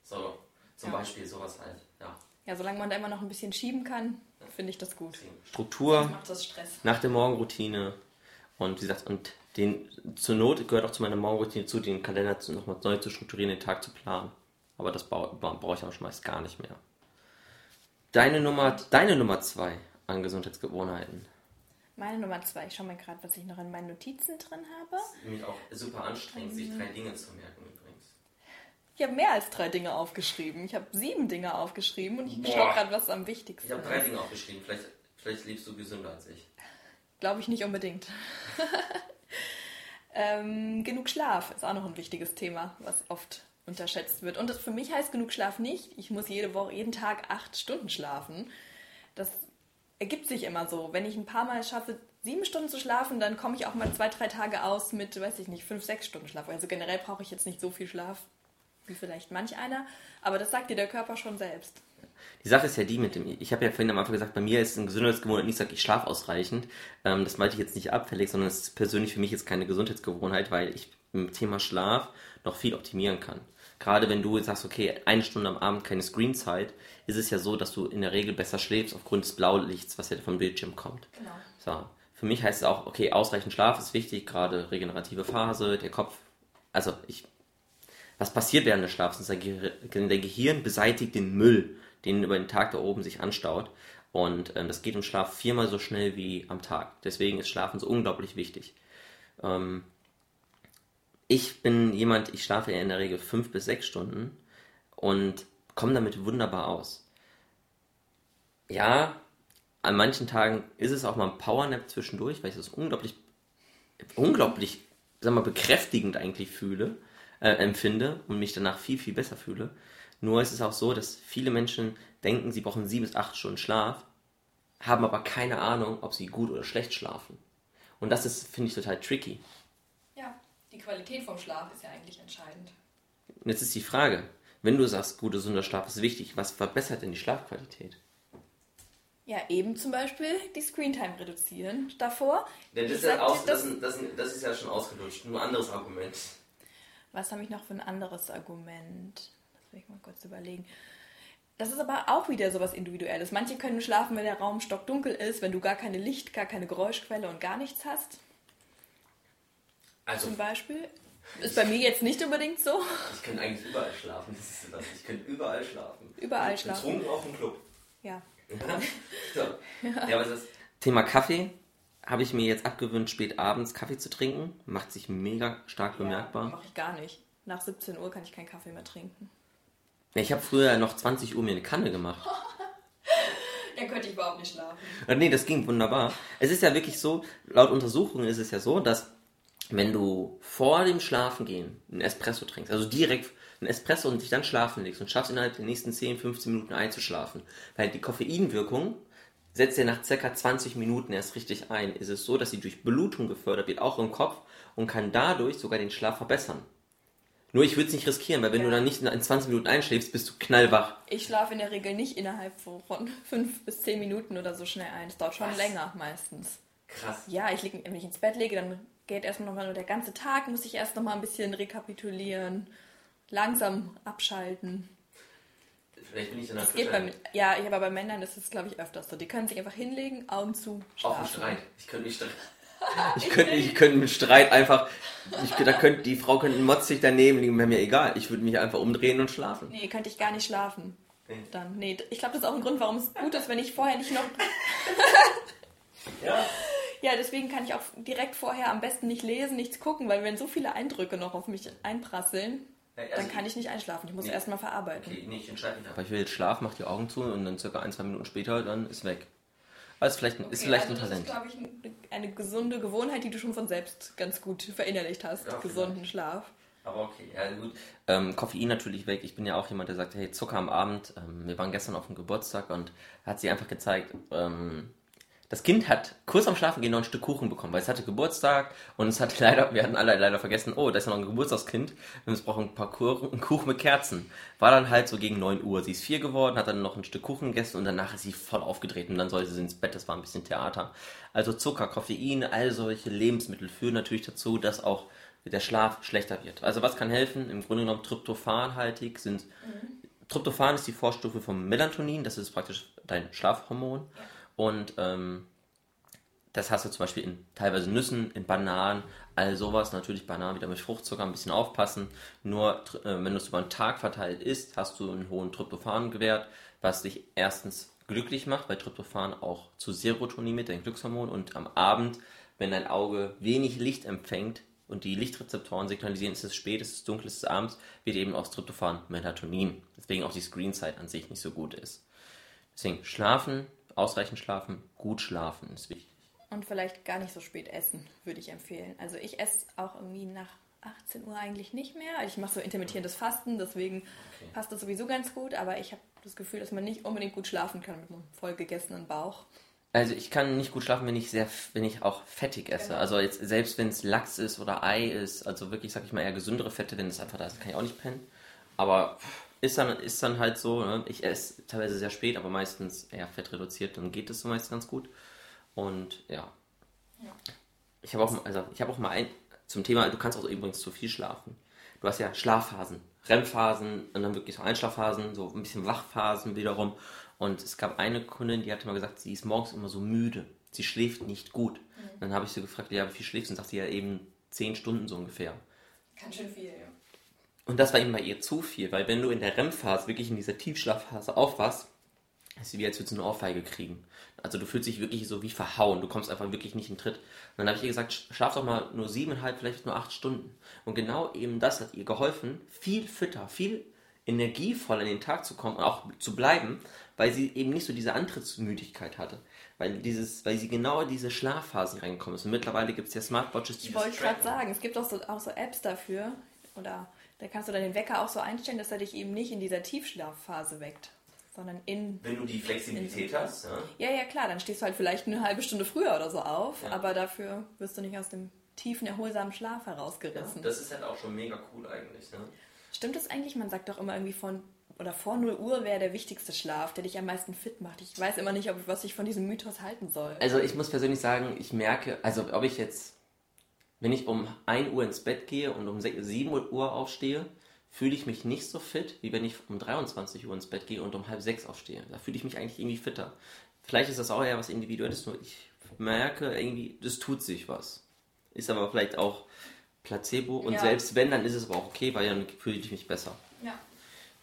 So, zum Ja. Beispiel sowas halt. Ja. Ja, solange man da immer noch ein bisschen schieben kann, finde ich das gut. Struktur. Das Stress. nach der Morgenroutine. Und wie gesagt, und den zur Not gehört auch zu meiner Morgenroutine zu, den Kalender nochmal neu zu strukturieren, den Tag zu planen. Aber das brauche brauch ich auch schon meist gar nicht mehr. Deine Nummer, deine Nummer zwei an Gesundheitsgewohnheiten. Meine Nummer zwei. Ich schaue mal gerade, was ich noch in meinen Notizen drin habe. Nämlich auch super anstrengend, sich drei Dinge zu merken übrigens. Ich habe mehr als drei Dinge aufgeschrieben. Ich habe sieben Dinge aufgeschrieben und ich Boah. schaue gerade, was am wichtigsten Ich habe ist. drei Dinge aufgeschrieben. Vielleicht, vielleicht lebst du gesünder als ich. Glaube ich nicht unbedingt. ähm, genug Schlaf ist auch noch ein wichtiges Thema, was oft unterschätzt wird. Und das für mich heißt genug Schlaf nicht, ich muss jede Woche, jeden Tag acht Stunden schlafen. Das ergibt sich immer so. Wenn ich ein paar Mal schaffe, sieben Stunden zu schlafen, dann komme ich auch mal zwei, drei Tage aus mit, weiß ich nicht, fünf, sechs Stunden Schlaf. Also generell brauche ich jetzt nicht so viel Schlaf wie vielleicht manch einer, aber das sagt dir der Körper schon selbst. Die Sache ist ja die mit dem, ich habe ja vorhin am Anfang gesagt, bei mir ist ein Gesundheitsgewohnheit nicht, sag ich schlaf ausreichend. Ähm, das meinte ich jetzt nicht abfällig, sondern es ist persönlich für mich jetzt keine Gesundheitsgewohnheit, weil ich im Thema Schlaf noch viel optimieren kann. Gerade wenn du jetzt sagst, okay, eine Stunde am Abend keine Screenzeit, ist es ja so, dass du in der Regel besser schläfst aufgrund des Blaulichts, was ja vom Bildschirm kommt. Genau. So. Für mich heißt es auch, okay, ausreichend Schlaf ist wichtig, gerade regenerative Phase, der Kopf. Also ich was passiert während des Schlafs? Der Gehirn beseitigt den Müll, den über den Tag da oben sich anstaut. Und ähm, das geht im Schlaf viermal so schnell wie am Tag. Deswegen ist Schlafen so unglaublich wichtig. Ähm, ich bin jemand, ich schlafe ja in der Regel fünf bis sechs Stunden und komme damit wunderbar aus. Ja, an manchen Tagen ist es auch mal ein Powernap zwischendurch, weil ich das unglaublich, unglaublich, sag mal, bekräftigend eigentlich fühle äh, empfinde und mich danach viel, viel besser fühle. Nur ist es auch so, dass viele Menschen denken, sie brauchen sieben bis acht Stunden Schlaf, haben aber keine Ahnung, ob sie gut oder schlecht schlafen. Und das ist, finde ich, total tricky. Ja, die Qualität vom Schlaf ist ja eigentlich entscheidend. Und jetzt ist die Frage, wenn du sagst, guter, gesunder Schlaf ist wichtig, was verbessert denn die Schlafqualität? Ja, eben zum Beispiel die Screentime reduzieren davor. Denn Ich sag dir, das- das ist ja schon ausgelutscht, nur ein anderes Argument. Was habe ich noch für ein anderes Argument? Das will ich mal kurz überlegen. Das ist aber auch wieder sowas Individuelles. Manche können schlafen, wenn der Raum stockdunkel ist, wenn du gar keine Licht, gar keine Geräuschquelle und gar nichts hast. Also, Zum Beispiel. Ist bei mir jetzt nicht unbedingt so. ich kann eigentlich überall schlafen, das ist das. Ich kann überall schlafen. Überall schlafen. Betrunken auf dem Club. Ja. so. ja. aber das Thema Kaffee habe ich mir jetzt abgewöhnt, spät abends Kaffee zu trinken. Macht sich mega stark bemerkbar. Mache ich gar nicht. Nach 17 Uhr kann ich keinen Kaffee mehr trinken. Ja, ich habe früher noch 20 Uhr mir eine Kanne gemacht. Dann könnte ich überhaupt nicht schlafen. Äh, Nee, das ging wunderbar. Es ist ja wirklich so, laut Untersuchungen ist es ja so, dass wenn du vor dem Schlafengehen einen Espresso trinkst, also direkt einen Espresso und dich dann schlafen legst und schaffst innerhalb der nächsten 10, 15 Minuten einzuschlafen, weil die Koffeinwirkung setzt er nach circa 20 Minuten erst richtig ein, ist es so, dass sie durch Blutung gefördert wird, auch im Kopf, und kann dadurch sogar den Schlaf verbessern. Nur ich würde es nicht riskieren, weil wenn Ja. du dann nicht in 20 Minuten einschläfst, bist du knallwach. Ich schlafe in der Regel nicht innerhalb von fünf bis zehn Minuten oder so schnell ein. Es dauert schon Was? länger meistens. Krass. Ja, ich lieg, wenn ich ins Bett lege, dann geht erstmal nochmal nur der ganze Tag, muss ich erst nochmal ein bisschen rekapitulieren, langsam abschalten. Vielleicht bin ich dann Das geht bei, ja, aber bei Männern ist es, glaube ich, öfters so. Die können sich einfach hinlegen, Augen zu, Auch im schlafen. Streit. Ich könnte nicht streiten. Ich könnte, ich könnte mit Streit einfach, ich, da könnte, die Frau könnte motzig daneben liegen, wäre mir egal. Ich würde mich einfach umdrehen und schlafen. Nee, könnte ich gar nicht schlafen. Nee. Dann, nee, ich glaube, das ist auch ein Grund, warum es gut ist, wenn ich vorher nicht noch. Ja. Ja, deswegen kann ich auch direkt vorher am besten nicht lesen, nichts gucken, weil wenn so viele Eindrücke noch auf mich einprasseln, dann kann ich nicht einschlafen. Ich muss Nee. erstmal verarbeiten. Okay, nee, ich entscheide mich. Aber ich will jetzt schlafen, mach die Augen zu und dann circa ein, zwei Minuten später, dann ist weg. Vielleicht, ist Okay, vielleicht also ein Talent. Das ist, glaube ich, eine, gesunde Gewohnheit, die du schon von selbst ganz gut verinnerlicht hast. Ja, Gesunden Schlaf. Aber okay, ja gut. Ähm, Koffein natürlich weg. Ich bin ja auch jemand, der sagt, hey, Zucker am Abend. Ähm, wir waren gestern auf dem Geburtstag und hat sie einfach gezeigt, ähm, das Kind hat kurz am Schlafen gehen noch ein Stück Kuchen bekommen, weil es hatte Geburtstag und es hatte leider, wir hatten alle leider vergessen, oh, da ist ja noch ein Geburtstagskind und es braucht ein paar Kuchen, einen Kuchen mit Kerzen. War dann halt so gegen 9 Uhr. Sie ist vier geworden, hat dann noch ein Stück Kuchen gegessen und danach ist sie voll aufgedreht und dann sollte sie ins Bett. Das war ein bisschen Theater. Also Zucker, Koffein, all solche Lebensmittel führen natürlich dazu, dass auch der Schlaf schlechter wird. Also was kann helfen? Im Grunde genommen tryptophanhaltig sind. Tryptophan ist die Vorstufe vom Melatonin, das ist praktisch dein Schlafhormon. Und ähm, das hast du zum Beispiel in teilweise Nüssen, in Bananen, all sowas. Natürlich Bananen wieder mit Fruchtzucker, ein bisschen aufpassen. Nur äh, wenn du es über einen Tag verteilt isst, hast du einen hohen Tryptophan-Wert, was dich erstens glücklich macht, weil Tryptophan auch zu Serotonin mit, dein Glückshormon. Und am Abend, wenn dein Auge wenig Licht empfängt und die Lichtrezeptoren signalisieren, es ist spät, es ist dunkel, es ist abends, wird eben aus Tryptophan Melatonin. Deswegen auch die Screenzeit an sich nicht so gut ist. Deswegen schlafen, ausreichend schlafen, gut schlafen ist wichtig. Und vielleicht gar nicht so spät essen, würde ich empfehlen. Also ich esse auch irgendwie nach 18 Uhr eigentlich nicht mehr. Ich mache so intermittierendes Fasten, deswegen passt das sowieso ganz gut. Aber ich habe das Gefühl, dass man nicht unbedingt gut schlafen kann mit einem vollgegessenen Bauch. Also ich kann nicht gut schlafen, wenn ich sehr, wenn ich auch fettig esse. Genau. Also jetzt selbst wenn es Lachs ist oder Ei ist, also wirklich, sag ich mal, eher gesündere Fette, wenn es einfach da ist, kann ich auch nicht pennen. Aber ist dann, ist dann halt so, ne? ich esse teilweise sehr spät, aber meistens eher fettreduziert, dann geht es so meist ganz gut. Und ja. Ich habe auch, mal- also ich habe auch mal ein, zum Thema, du kannst auch übrigens zu viel schlafen. Du hast ja Schlafphasen, REM-Phasen und dann wirklich so Einschlafphasen, so ein bisschen Wachphasen wiederum. Und es gab eine Kundin, die hatte mal gesagt, sie ist morgens immer so müde. Sie schläft nicht gut. Dann habe ich sie gefragt, ja, wie viel schläfst du? Und sagt sie ja eben zehn Stunden so ungefähr. Ganz schön viel, ja. Und das war eben bei ihr zu viel, weil wenn du in der REM-Phase, wirklich in dieser Tiefschlafphase aufwachst, ist wie als würdest du eine Ohrfeige kriegen. Also du fühlst dich wirklich so wie verhauen, du kommst einfach wirklich nicht in den Tritt. Und dann habe ich ihr gesagt, sch- schlaf doch mal nur siebeneinhalb, vielleicht nur acht Stunden. Und genau eben das hat ihr geholfen, viel fitter, viel energievoll in den Tag zu kommen und auch zu bleiben, weil sie eben nicht so diese Antrittsmüdigkeit hatte. Weil, dieses, weil sie genau in diese Schlafphasen reingekommen ist. Und mittlerweile gibt es ja Smartwatches, die Ich wollte gerade sagen, es gibt auch so, auch so Apps dafür. Oder da kannst du dann den Wecker auch so einstellen, dass er dich eben nicht in dieser Tiefschlafphase weckt, sondern in Wenn du die Flexibilität hast, ja. Ja, ja, klar, dann stehst du halt vielleicht eine halbe Stunde früher oder so auf, Ja. aber dafür wirst du nicht aus dem tiefen, erholsamen Schlaf herausgerissen. Das ist halt auch schon mega cool eigentlich. Ne? Stimmt das eigentlich? Man sagt doch immer irgendwie von, oder vor 0 Uhr wäre der wichtigste Schlaf, der dich am meisten fit macht. Ich weiß immer nicht, ob, was ich von diesem Mythos halten soll. Also ich muss persönlich sagen, ich merke, also ob ich jetzt, wenn ich um 1 Uhr ins Bett gehe und um 6, 7 Uhr aufstehe, fühle ich mich nicht so fit, wie wenn ich um 23 Uhr ins Bett gehe und um halb sechs aufstehe. Da fühle ich mich eigentlich irgendwie fitter. Vielleicht ist das auch eher was Individuelles, nur ich merke irgendwie, das tut sich was. Ist aber vielleicht auch Placebo und Ja. selbst wenn, dann ist es aber auch okay, weil dann fühle ich mich besser. Ja.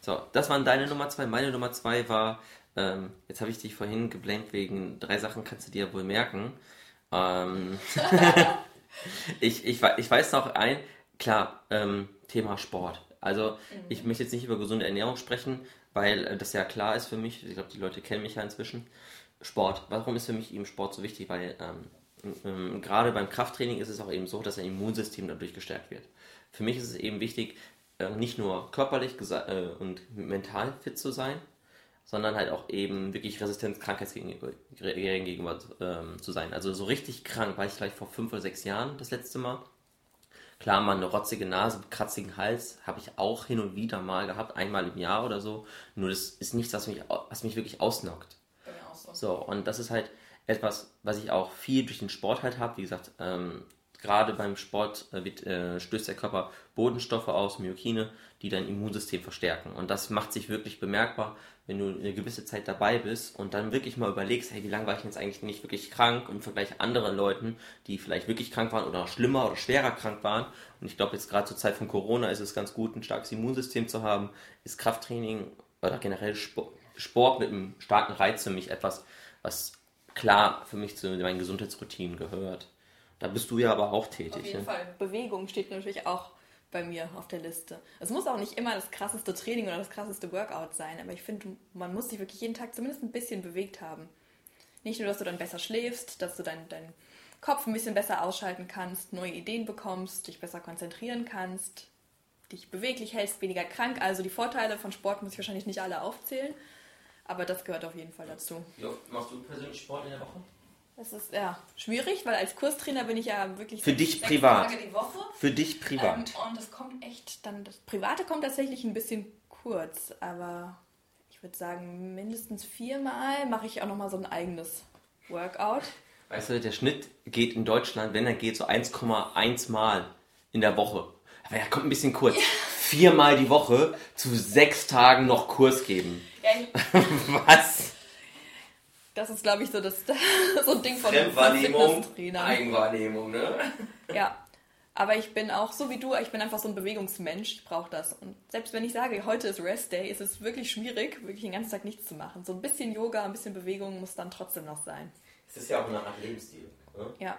So, das waren deine Nummer zwei. Meine Nummer zwei war, ähm, jetzt habe ich dich vorhin geblankt wegen drei Sachen, kannst du dir wohl merken. Ähm, ich, ich, ich weiß noch ein, klar, ähm, Thema Sport. Also ich möchte jetzt nicht über gesunde Ernährung sprechen, weil äh, das ja klar ist für mich. Ich glaube, die Leute kennen mich ja inzwischen. Sport. Warum ist für mich eben Sport so wichtig? Weil ähm, ähm, gerade beim Krafttraining ist es auch eben so, dass dein Immunsystem dadurch gestärkt wird. Für mich ist es eben wichtig, äh, nicht nur körperlich äh, und mental fit zu sein, sondern halt auch eben wirklich resistent krankheitsgegenüber gegenüber, ähm, zu sein. Also so richtig krank war ich vielleicht vor fünf oder sechs Jahren das letzte Mal. Klar, mal eine rotzige Nase, kratzigen Hals habe ich auch hin und wieder mal gehabt, einmal im Jahr oder so. Nur das ist nichts, was mich, was mich wirklich ausnockt. So. so, und das ist halt etwas, was ich auch viel durch den Sport halt habe. Wie gesagt, ähm, gerade beim Sport äh, äh, stößt der Körper Bodenstoffe aus, Myokine, die dein Immunsystem verstärken. Und das macht sich wirklich bemerkbar, wenn du eine gewisse Zeit dabei bist und dann wirklich mal überlegst, hey, wie lange war ich jetzt eigentlich nicht wirklich krank im Vergleich anderen Leuten, die vielleicht wirklich krank waren oder schlimmer oder schwerer krank waren. Und ich glaube, jetzt gerade zur Zeit von Corona ist es ganz gut, ein starkes Immunsystem zu haben. Ist Krafttraining oder generell Sport mit einem starken Reiz für mich etwas, was klar für mich zu meinen Gesundheitsroutinen gehört. Da bist du ja aber auch tätig. Auf jeden ne? Fall. Bewegung steht natürlich auch bei mir auf der Liste. Es muss auch nicht immer das krasseste Training oder das krasseste Workout sein, aber ich finde, man muss sich wirklich jeden Tag zumindest ein bisschen bewegt haben. Nicht nur, dass du dann besser schläfst, dass du deinen dein Kopf ein bisschen besser ausschalten kannst, neue Ideen bekommst, dich besser konzentrieren kannst, dich beweglich hältst, weniger krank. Also die Vorteile von Sport muss ich wahrscheinlich nicht alle aufzählen, aber das gehört auf jeden Fall dazu. Jo, machst du persönlich Sport in der Woche? Das ist ja schwierig, weil als Kurstrainer bin ich ja wirklich für dich privat. Tage die Woche. Für dich privat. Ähm, und das kommt echt dann das Private kommt tatsächlich ein bisschen kurz, aber ich würde sagen mindestens viermal mache ich auch noch mal so ein eigenes Workout. Weißt du, der Schnitt geht in Deutschland, wenn er geht, so 1,1 Mal in der Woche. Aber er kommt ein bisschen kurz. Ja. Viermal die Woche zu sechs Tagen noch Kurs geben. Ja, Was? Das ist, glaube ich, so, das, so ein Ding von Fremdwahrnehmung, Eigenwahrnehmung, ne? Ja, aber ich bin auch, so wie du, ich bin einfach so ein Bewegungsmensch, ich brauche das. Und selbst wenn ich sage, heute ist Rest Day, ist es wirklich schwierig, wirklich den ganzen Tag nichts zu machen. So ein bisschen Yoga, ein bisschen Bewegung muss dann trotzdem noch sein. Es ist ja auch eine Art Lebensstil. Ne? Ja.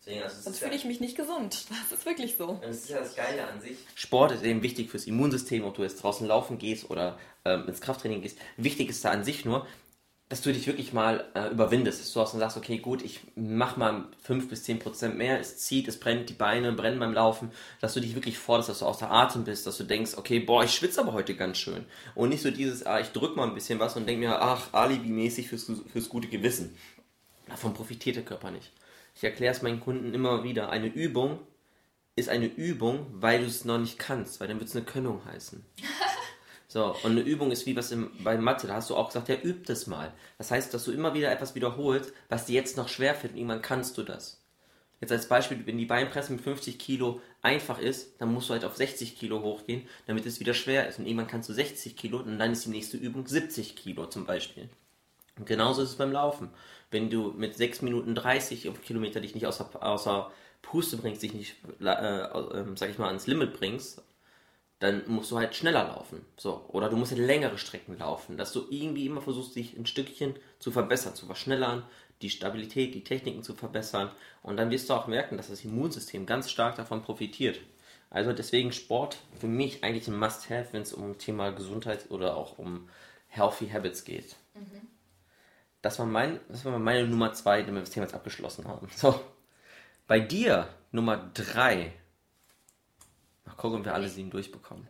Deswegen, also Sonst fühle ich mich nicht gesund. Das ist wirklich so. Das ist ja das Geile an sich. Sport ist eben wichtig fürs Immunsystem, ob du jetzt draußen laufen gehst oder ähm, ins Krafttraining gehst. Wichtig ist da an sich nur, dass du dich wirklich mal äh, überwindest, dass du auch sagst, okay, gut, ich mach mal 5 bis 10 Prozent mehr, es zieht, es brennt, die Beine brennen beim Laufen, dass du dich wirklich forderst, dass du außer Atem bist, dass du denkst, okay, boah, ich schwitze aber heute ganz schön. Und nicht so dieses, ah, ich drück mal ein bisschen was und denk mir, ach, Alibi-mäßig fürs, fürs gute Gewissen. Davon profitiert der Körper nicht. Ich erkläre es meinen Kunden immer wieder, eine Übung ist eine Übung, weil du es noch nicht kannst, weil dann wird es eine Könnung heißen. So, und eine Übung ist wie was im, bei Mathe, da hast du auch gesagt, ja, üb das mal. Das heißt, dass du immer wieder etwas wiederholst, was dir jetzt noch schwer fällt und irgendwann kannst du das. Jetzt als Beispiel, wenn die Beinpresse mit 50 Kilo einfach ist, dann musst du halt auf 60 Kilo hochgehen, damit es wieder schwer ist. Und irgendwann kannst du 60 Kilo und dann ist die nächste Übung 70 Kilo zum Beispiel. Und genauso ist es beim Laufen. Wenn du mit 6 Minuten 30 auf Kilometer dich nicht außer, außer Puste bringst, dich nicht, äh, äh, sag ich mal, ans Limit bringst, dann musst du halt schneller laufen. So. Oder du musst halt längere Strecken laufen, dass du irgendwie immer versuchst, dich ein Stückchen zu verbessern, zu verschnellern, die Stabilität, die Techniken zu verbessern. Und dann wirst du auch merken, dass das Immunsystem ganz stark davon profitiert. Also deswegen Sport für mich eigentlich ein Must-Have, wenn es um Thema Gesundheit oder auch um Healthy Habits geht. Mhm. Das, war mein, das war meine Nummer zwei, damit wir das Thema jetzt abgeschlossen haben. So. Bei dir Nummer drei Mal gucken, ob wir alle sieben durchbekommen.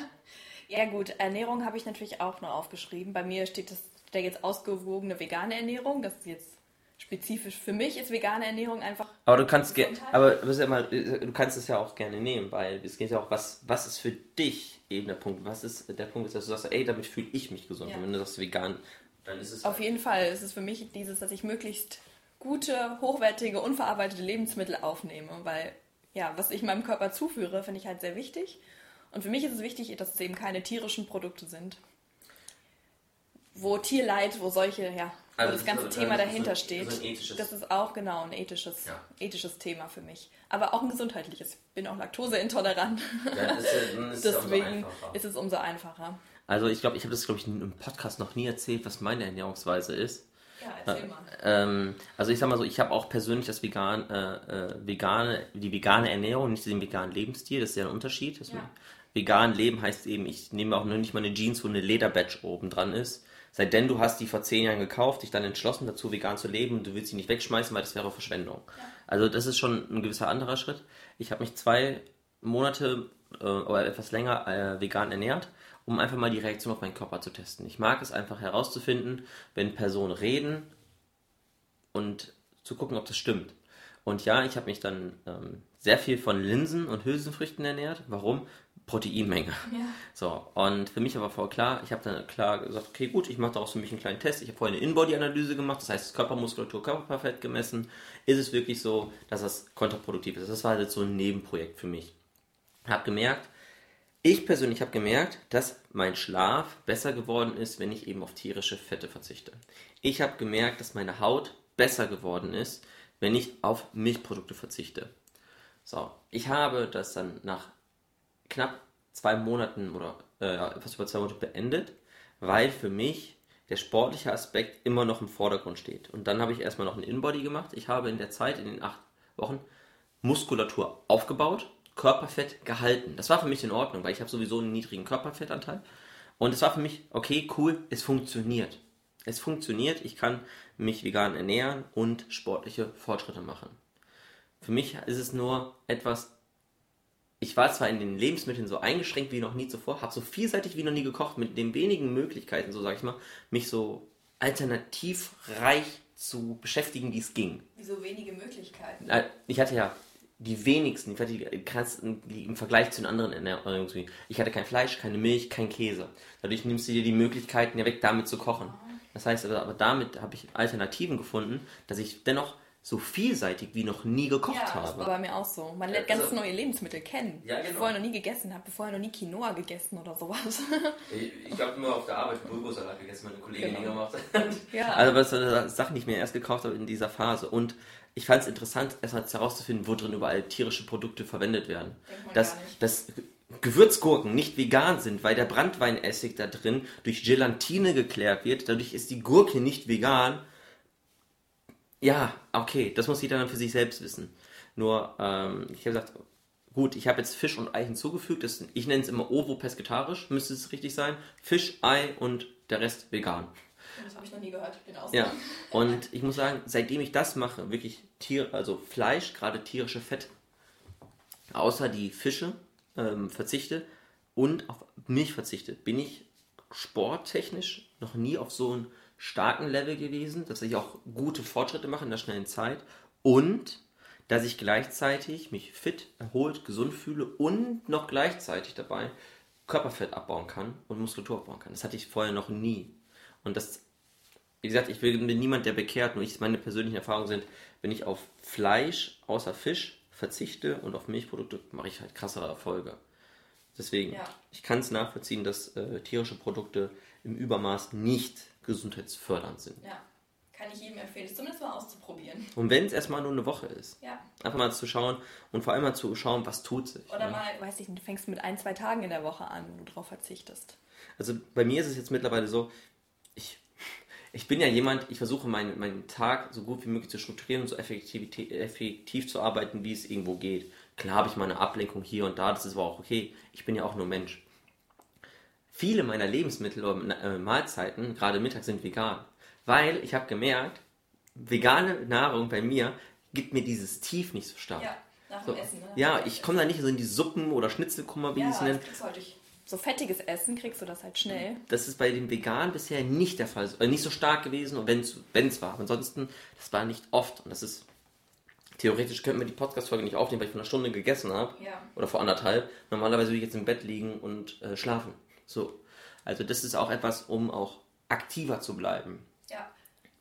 ja gut, Ernährung habe ich natürlich auch nur aufgeschrieben. Bei mir steht das, da jetzt ausgewogene vegane Ernährung. Das ist jetzt spezifisch für mich ist vegane Ernährung einfach. Aber du kannst aber du kannst es ja auch gerne nehmen, weil es geht ja auch was was ist für dich eben der Punkt. Was ist der Punkt ist, dass du sagst, ey, damit fühle ich mich gesund. Ja. Und wenn du sagst vegan, dann ist es auf halt jeden Fall. Es ist für mich dieses, dass ich möglichst gute, hochwertige, unverarbeitete Lebensmittel aufnehme, weil ja, was ich meinem Körper zuführe, finde ich halt sehr wichtig. Und für mich ist es wichtig, dass es eben keine tierischen Produkte sind. Wo Tierleid, wo solche, ja, also wo das ganze Thema dahinter so, steht. So das ist auch genau ein ethisches, ja. ethisches Thema für mich. Aber auch ein gesundheitliches. Ich bin auch laktoseintolerant. Ja, ist, ist Deswegen ist es umso einfacher. Also ich glaube, ich habe das, glaube ich, im Podcast noch nie erzählt, was meine Ernährungsweise ist. Ja. Ähm, also ich sag mal so, ich habe auch persönlich das vegan, äh, äh, vegane, die vegane Ernährung, nicht den veganen Lebensstil, das ist ja ein Unterschied. Ja. Vegan leben heißt eben, ich nehme auch nicht mal eine Jeans, wo eine Lederbatch oben dran ist. Seitdem du hast die vor zehn Jahren gekauft, dich dann entschlossen dazu, vegan zu leben und du willst sie nicht wegschmeißen, weil das wäre Verschwendung. Ja. Also das ist schon ein gewisser anderer Schritt. Ich habe mich zwei Monate äh, oder etwas länger äh, vegan ernährt, um einfach mal die Reaktion auf meinen Körper zu testen. Ich mag es einfach herauszufinden, wenn Personen reden und zu gucken, ob das stimmt. Und ja, ich habe mich dann ähm, sehr viel von Linsen und Hülsenfrüchten ernährt. Warum? Proteinmenge. Ja. So, und für mich aber voll klar, ich habe dann klar gesagt, okay, gut, ich mache daraus für mich einen kleinen Test. Ich habe vorher eine In-Body-Analyse gemacht, das heißt Körpermuskulatur, Körperfett gemessen. Ist es wirklich so, dass das kontraproduktiv ist? Das war jetzt so ein Nebenprojekt für mich. Habe gemerkt, ich persönlich habe gemerkt, dass mein Schlaf besser geworden ist, wenn ich eben auf tierische Fette verzichte. Ich habe gemerkt, dass meine Haut besser geworden ist, wenn ich auf Milchprodukte verzichte. So, ich habe das dann nach knapp zwei Monaten oder äh, fast über zwei Monate beendet, weil für mich der sportliche Aspekt immer noch im Vordergrund steht. Und dann habe ich erstmal noch einen Inbody gemacht. Ich habe in der Zeit, in den acht Wochen, Muskulatur aufgebaut, Körperfett gehalten. Das war für mich in Ordnung, weil ich habe sowieso einen niedrigen Körperfettanteil. Und es war für mich, okay, cool, es funktioniert. Es funktioniert, ich kann mich vegan ernähren und sportliche Fortschritte machen. Für mich ist es nur etwas, ich war zwar in den Lebensmitteln so eingeschränkt wie noch nie zuvor, habe so vielseitig wie noch nie gekocht, mit den wenigen Möglichkeiten, so sag ich mal, mich so alternativreich zu beschäftigen, wie es ging. Wieso wenige Möglichkeiten? Äh, Ich hatte ja die wenigsten, die krassesten die im Vergleich zu den anderen Ernährungen. Ich hatte kein Fleisch, keine Milch, kein Käse. Dadurch nimmst du dir die Möglichkeiten ja weg, damit zu kochen. Das heißt, aber, aber damit habe ich Alternativen gefunden, dass ich dennoch so vielseitig wie noch nie gekocht Ja, das war habe. bei mir auch so. Man lernt Also- ganz neue Lebensmittel kennen. Ja, Die ich genau. vorher noch nie gegessen habe, ich noch nie Quinoa gegessen oder sowas. Ich, ich habe immer auf der Arbeit Bulgursalat gegessen, meine Kollegin Genau. gemacht. Ja. Also was äh, Sachen, die ich mir erst gekauft habe in dieser Phase. Und ich fand es interessant, erstmal herauszufinden, wo drin überall tierische Produkte verwendet werden. Dass, dass Gewürzgurken nicht vegan sind, weil der Brandweinessig da drin durch Gelatine geklärt wird. Dadurch ist die Gurke nicht vegan. Ja, okay, das muss jeder dann für sich selbst wissen. Nur, ähm, ich habe gesagt, gut, ich habe jetzt Fisch und Ei hinzugefügt. Das, ich nenne es immer ovo-pesketarisch, müsste es richtig sein. Fisch, Ei und der Rest vegan. Das habe ich noch nie gehört. Den Ja, Ausnahmen. und ich muss sagen, seitdem ich das mache, wirklich Tier, also Fleisch, gerade tierische Fett, außer die Fische ähm, verzichte und auf Milch verzichte, bin ich sporttechnisch noch nie auf so einem starken Level gewesen, dass ich auch gute Fortschritte mache in der schnellen Zeit und dass ich gleichzeitig mich fit, erholt, gesund fühle und noch gleichzeitig dabei Körperfett abbauen kann und Muskulatur abbauen kann. Das hatte ich vorher noch nie. Und das wie gesagt, ich bin niemand, der bekehrt, nur ich, meine persönlichen Erfahrungen sind, wenn ich auf Fleisch außer Fisch verzichte und auf Milchprodukte, mache ich halt krassere Erfolge. Deswegen, Ja. ich kann es nachvollziehen, dass äh, tierische Produkte im Übermaß nicht gesundheitsfördernd sind. Ja, kann ich jedem empfehlen, es zumindest mal auszuprobieren. Und wenn es erstmal nur eine Woche ist, Ja. einfach mal zu schauen und vor allem mal zu schauen, was tut sich. Oder ne? mal, weiß ich nicht, du fängst mit ein, zwei Tagen in der Woche an, wo du drauf verzichtest. Also bei mir ist es jetzt mittlerweile so, ich bin ja jemand, ich versuche meinen, meinen Tag so gut wie möglich zu strukturieren und so effektiv, effektiv zu arbeiten, wie es irgendwo geht. Klar habe ich mal eine Ablenkung hier und da, das ist aber auch okay. Ich bin ja auch nur Mensch. Viele meiner Lebensmittel oder äh, Mahlzeiten, gerade mittags, sind vegan. Weil ich habe gemerkt, vegane Nahrung bei mir gibt mir dieses Tief nicht so stark. Ja, nach So, dem Essen. Ne? ja, ich komme da nicht so in die Suppen oder Schnitzelkummer, wie ja, sie es nennen. das so fettiges Essen, kriegst du das halt schnell. Das ist bei dem Vegan bisher nicht der Fall, äh, nicht so stark gewesen, und wenn es war. Ansonsten, das war nicht oft. Und das ist, theoretisch könnten wir die Podcast-Folge nicht aufnehmen, weil ich vor einer Stunde gegessen habe. Ja. Oder vor anderthalb. Normalerweise würde ich jetzt im Bett liegen und äh, schlafen. So. Also das ist auch etwas, um auch aktiver zu bleiben. Ja.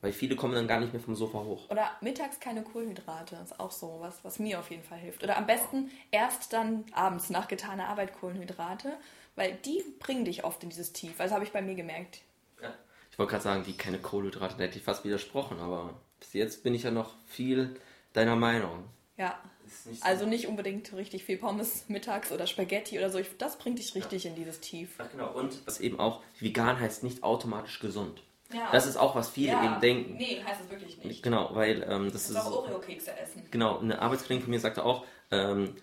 Weil viele kommen dann gar nicht mehr vom Sofa hoch. Oder mittags keine Kohlenhydrate, ist auch so was, was mir auf jeden Fall hilft. Oder am besten erst dann abends nach getaner Arbeit Kohlenhydrate, weil die bringen dich oft in dieses Tief. Also habe ich bei mir gemerkt. Ja. Ich wollte gerade sagen, die keine Kohlenhydrate, da hätte ich fast widersprochen, aber bis jetzt bin ich ja noch viel deiner Meinung. Ja. Nicht so- Also nicht unbedingt richtig viel Pommes mittags oder Spaghetti oder so. Ich, das bringt dich richtig in dieses Tief. Ja, genau. Und was eben auch, vegan heißt nicht automatisch gesund. Ja. Das ist auch, was viele eben denken. Nee, heißt es wirklich nicht. Genau, weil ähm, das ist. auch Oreo-Kekse essen. Genau, eine Arbeitskollegin von mir sagte auch, ähm,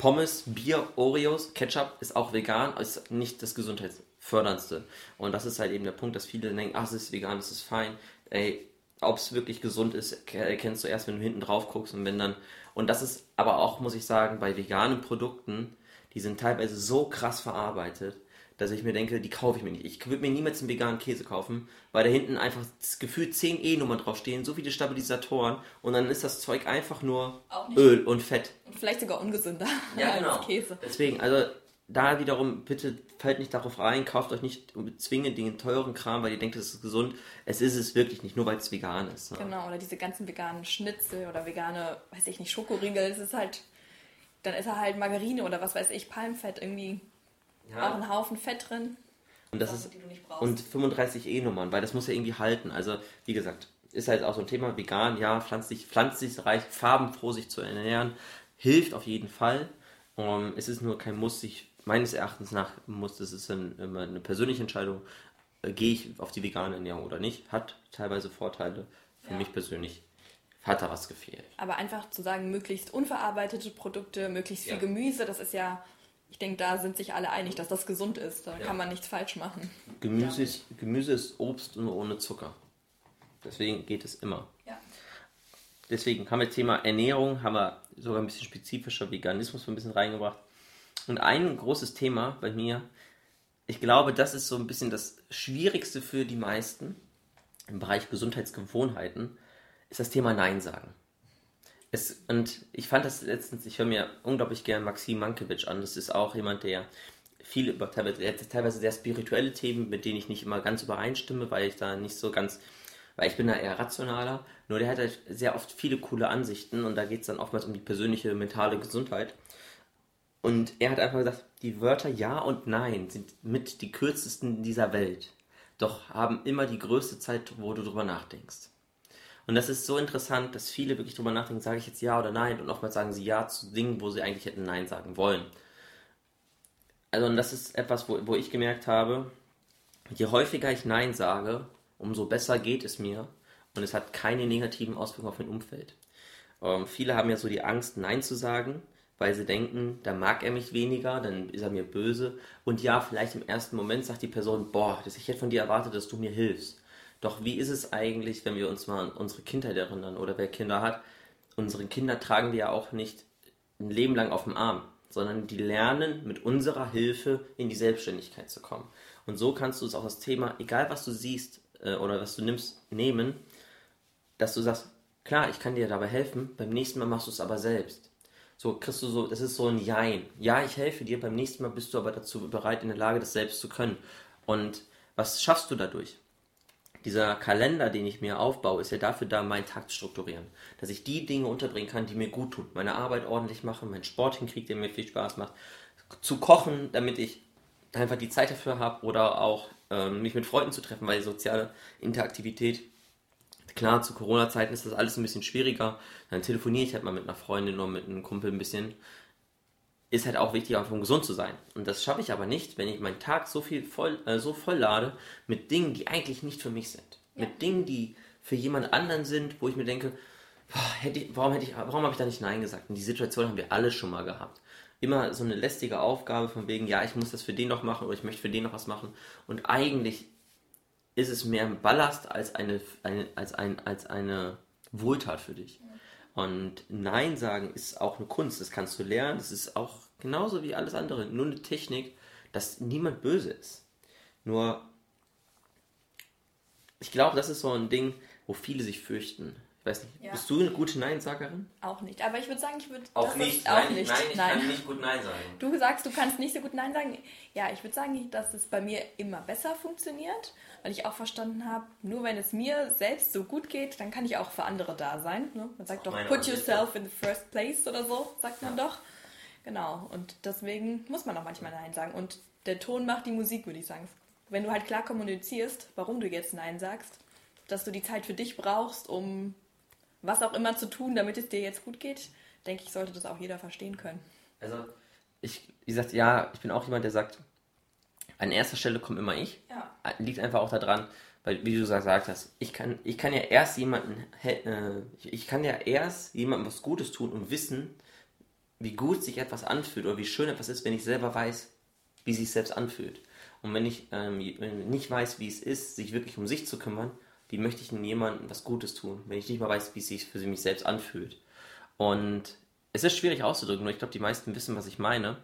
Pommes, Bier, Oreos, Ketchup ist auch vegan, ist nicht das gesundheitsförderndste. Und das ist halt eben der Punkt, dass viele denken, ach, es ist vegan, es ist fein. Ey, ob es wirklich gesund ist, ke- erkennst du erst, wenn du hinten drauf guckst und wenn dann. Und das ist aber auch, muss ich sagen, bei veganen Produkten, die sind teilweise so krass verarbeitet, dass ich mir denke, die kaufe ich mir nicht. Ich würde mir niemals einen veganen Käse kaufen, weil da hinten einfach das Gefühl 10 E-Nummern draufstehen, so viele Stabilisatoren und dann ist das Zeug einfach nur Öl und Fett. Und vielleicht sogar ungesünder Ja, genau. als Käse. Deswegen, also da wiederum, bitte fallt nicht darauf rein, kauft euch nicht zwingend den teuren Kram, weil ihr denkt, es ist gesund. Es ist es wirklich nicht, nur weil es vegan ist. Ne? Genau, oder diese ganzen veganen Schnitzel oder vegane, weiß ich nicht, Schokoriegel. Es ist halt, dann ist da halt Margarine oder was weiß ich, Palmfett irgendwie. Auch ein Haufen Fett drin. Und das Sachen, ist die du nicht brauchst. und 35 E-Nummern, weil das muss ja irgendwie halten. Also, wie gesagt, ist halt auch so ein Thema, vegan, ja, pflanzlich, pflanzlich reich, farbenfroh sich zu ernähren, hilft auf jeden Fall. Um, es ist nur kein Muss, sich, meines Erachtens nach, muss, das ist dann immer eine persönliche Entscheidung, äh, gehe ich auf die vegane Ernährung oder nicht, hat teilweise Vorteile. Für Ja. mich persönlich hat da was gefehlt. Aber einfach zu sagen, möglichst unverarbeitete Produkte, möglichst viel Ja. Gemüse, das ist ja, ich denke, da sind sich alle einig, dass das gesund ist. Da Ja. kann man nichts falsch machen. Gemüse ist, Gemüse ist Obst nur ohne Zucker. Deswegen geht es immer. Ja. Deswegen haben wir Thema Ernährung, haben wir sogar ein bisschen spezifischer Veganismus ein bisschen reingebracht. Und ein großes Thema bei mir, ich glaube, das ist so ein bisschen das Schwierigste für die meisten im Bereich Gesundheitsgewohnheiten, ist das Thema Nein sagen. Es, und ich fand das letztens, ich höre mir unglaublich gern Maxim Mankiewicz an. Das ist auch jemand, der viel über teilweise, sehr spirituelle Themen, mit denen ich nicht immer ganz übereinstimme, weil ich da nicht so ganz, weil ich bin da eher rationaler. Nur der hat halt sehr oft viele coole Ansichten und da geht es dann oftmals um die persönliche mentale Gesundheit. Und er hat einfach gesagt, die Wörter Ja und Nein sind mit die kürzesten dieser Welt, doch haben immer die größte Zeit, wo du drüber nachdenkst. Und das ist so interessant, dass viele wirklich drüber nachdenken, sage ich jetzt Ja oder Nein und oftmals sagen sie Ja zu Dingen, wo sie eigentlich hätten Nein sagen wollen. Also und das ist etwas, wo, wo ich gemerkt habe, je häufiger ich Nein sage, umso besser geht es mir und es hat keine negativen Auswirkungen auf mein Umfeld. Ähm, viele haben ja so die Angst, Nein zu sagen, weil sie denken, da mag er mich weniger, dann ist er mir böse. Und ja, vielleicht im ersten Moment sagt die Person, boah, das, ich hätte von dir erwartet, dass du mir hilfst. Doch wie ist es eigentlich, wenn wir uns mal an unsere Kindheit erinnern oder wer Kinder hat? Unsere Kinder tragen wir ja auch nicht ein Leben lang auf dem Arm, sondern die lernen mit unserer Hilfe in die Selbstständigkeit zu kommen. Und so kannst du es auch das Thema, egal was du siehst äh, oder was du nimmst, nehmen, dass du sagst, klar, ich kann dir dabei helfen, beim nächsten Mal machst du es aber selbst. So kriegst du so, das ist so ein Jein. Ja, ich helfe dir, beim nächsten Mal bist du aber dazu bereit, in der Lage, das selbst zu können. Und was schaffst du dadurch? Dieser Kalender, den ich mir aufbaue, ist ja dafür da, meinen Tag zu strukturieren. Dass ich die Dinge unterbringen kann, die mir gut tun. Meine Arbeit ordentlich mache, meinen Sport hinkriege, der mir viel Spaß macht. Zu kochen, damit ich einfach die Zeit dafür habe oder auch ähm, mich mit Freunden zu treffen, weil soziale Interaktivität Klar, zu Corona-Zeiten ist das alles ein bisschen schwieriger. Dann telefoniere ich halt mal mit einer Freundin oder mit einem Kumpel ein bisschen. Ist halt auch wichtig, einfach um gesund zu sein. Und das schaffe ich aber nicht, wenn ich meinen Tag so viel voll, äh, so voll lade mit Dingen, die eigentlich nicht für mich sind. Mit Dingen, die für jemand anderen sind, wo ich mir denke, boah, hätte ich, warum hätte ich, warum habe ich da nicht Nein gesagt? Und die Situation haben wir alle schon mal gehabt. Immer so eine lästige Aufgabe von wegen, ja, ich muss das für den noch machen oder ich möchte für den noch was machen. Und eigentlich ist es mehr ein Ballast als eine, eine, als ein, als eine Wohltat für dich. Und Nein sagen ist auch eine Kunst, das kannst du lernen, das ist auch genauso wie alles andere, nur eine Technik, dass niemand böse ist. Nur, ich glaube, das ist so ein Ding, wo viele sich fürchten. Ich weiß nicht, Ja. bist du eine gute Nein-Sagerin? Auch nicht. Aber ich würde sagen, ich würde. Auch nicht. Auch nein, nicht. nein, ich Nein. kann nicht gut Nein sagen. Du sagst, du kannst nicht so gut Nein sagen. Ja, ich würde sagen, dass es bei mir immer besser funktioniert, weil ich auch verstanden habe, nur wenn es mir selbst so gut geht, dann kann ich auch für andere da sein. Ne? Man sagt doch, put yourself in the first place oder so, sagt man doch. Genau, und deswegen muss man auch manchmal Nein sagen. Und der Ton macht die Musik, würde ich sagen. Wenn du halt klar kommunizierst, warum du jetzt Nein sagst, dass du die Zeit für dich brauchst, um was auch immer zu tun, damit es dir jetzt gut geht, denke ich, sollte das auch jeder verstehen können. Also, ich, wie gesagt, ja, ich bin auch jemand, der sagt, an erster Stelle komme immer ich. Ja. Liegt einfach auch daran, weil, wie du gesagt hast, ich kann, ich kann ja erst jemanden, äh, ich- ich kann ja erst jemandem was Gutes tun und wissen, wie gut sich etwas anfühlt oder wie schön etwas ist, wenn ich selber weiß, wie sich selbst anfühlt. Und wenn ich ähm, nicht weiß, wie es ist, sich wirklich um sich zu kümmern, wie möchte ich denn jemandem was Gutes tun, wenn ich nicht mal weiß, wie es sich für mich selbst anfühlt. Und es ist schwierig auszudrücken, nur ich glaube, die meisten wissen, was ich meine.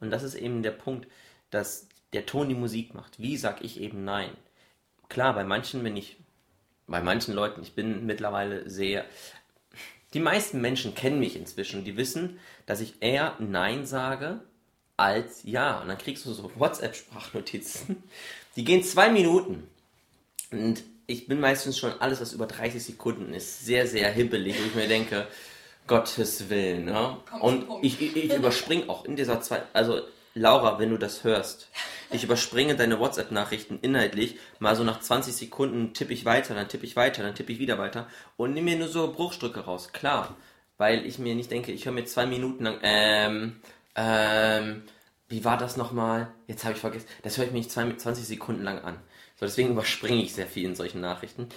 Und das ist eben der Punkt, dass der Ton die Musik macht. Wie sag ich eben nein? Klar, bei manchen bin ich, bei manchen Leuten, ich bin mittlerweile sehr. Die meisten Menschen kennen mich inzwischen, die wissen, dass ich eher Nein sage als Ja. Und dann kriegst du so WhatsApp-Sprachnotizen, die gehen zwei Minuten. Und ich bin meistens schon alles, was über 30 Sekunden ist, sehr, sehr hibbelig, wo ich mir denke, Gottes Willen. Ne? Und ich, ich, ich überspringe auch in dieser Zeit, also Laura, wenn du das hörst, ich überspringe deine WhatsApp-Nachrichten inhaltlich, mal so nach 20 Sekunden tippe ich weiter, dann tippe ich weiter, dann tippe ich wieder weiter und nehme mir nur so Bruchstücke raus. Klar, weil ich mir nicht denke, ich höre mir zwei Minuten lang, ähm, ähm, wie war das nochmal? Jetzt habe ich vergessen. Das höre ich mir nicht 20 Sekunden lang an. So, deswegen überspringe ich sehr viel in solchen Nachrichten.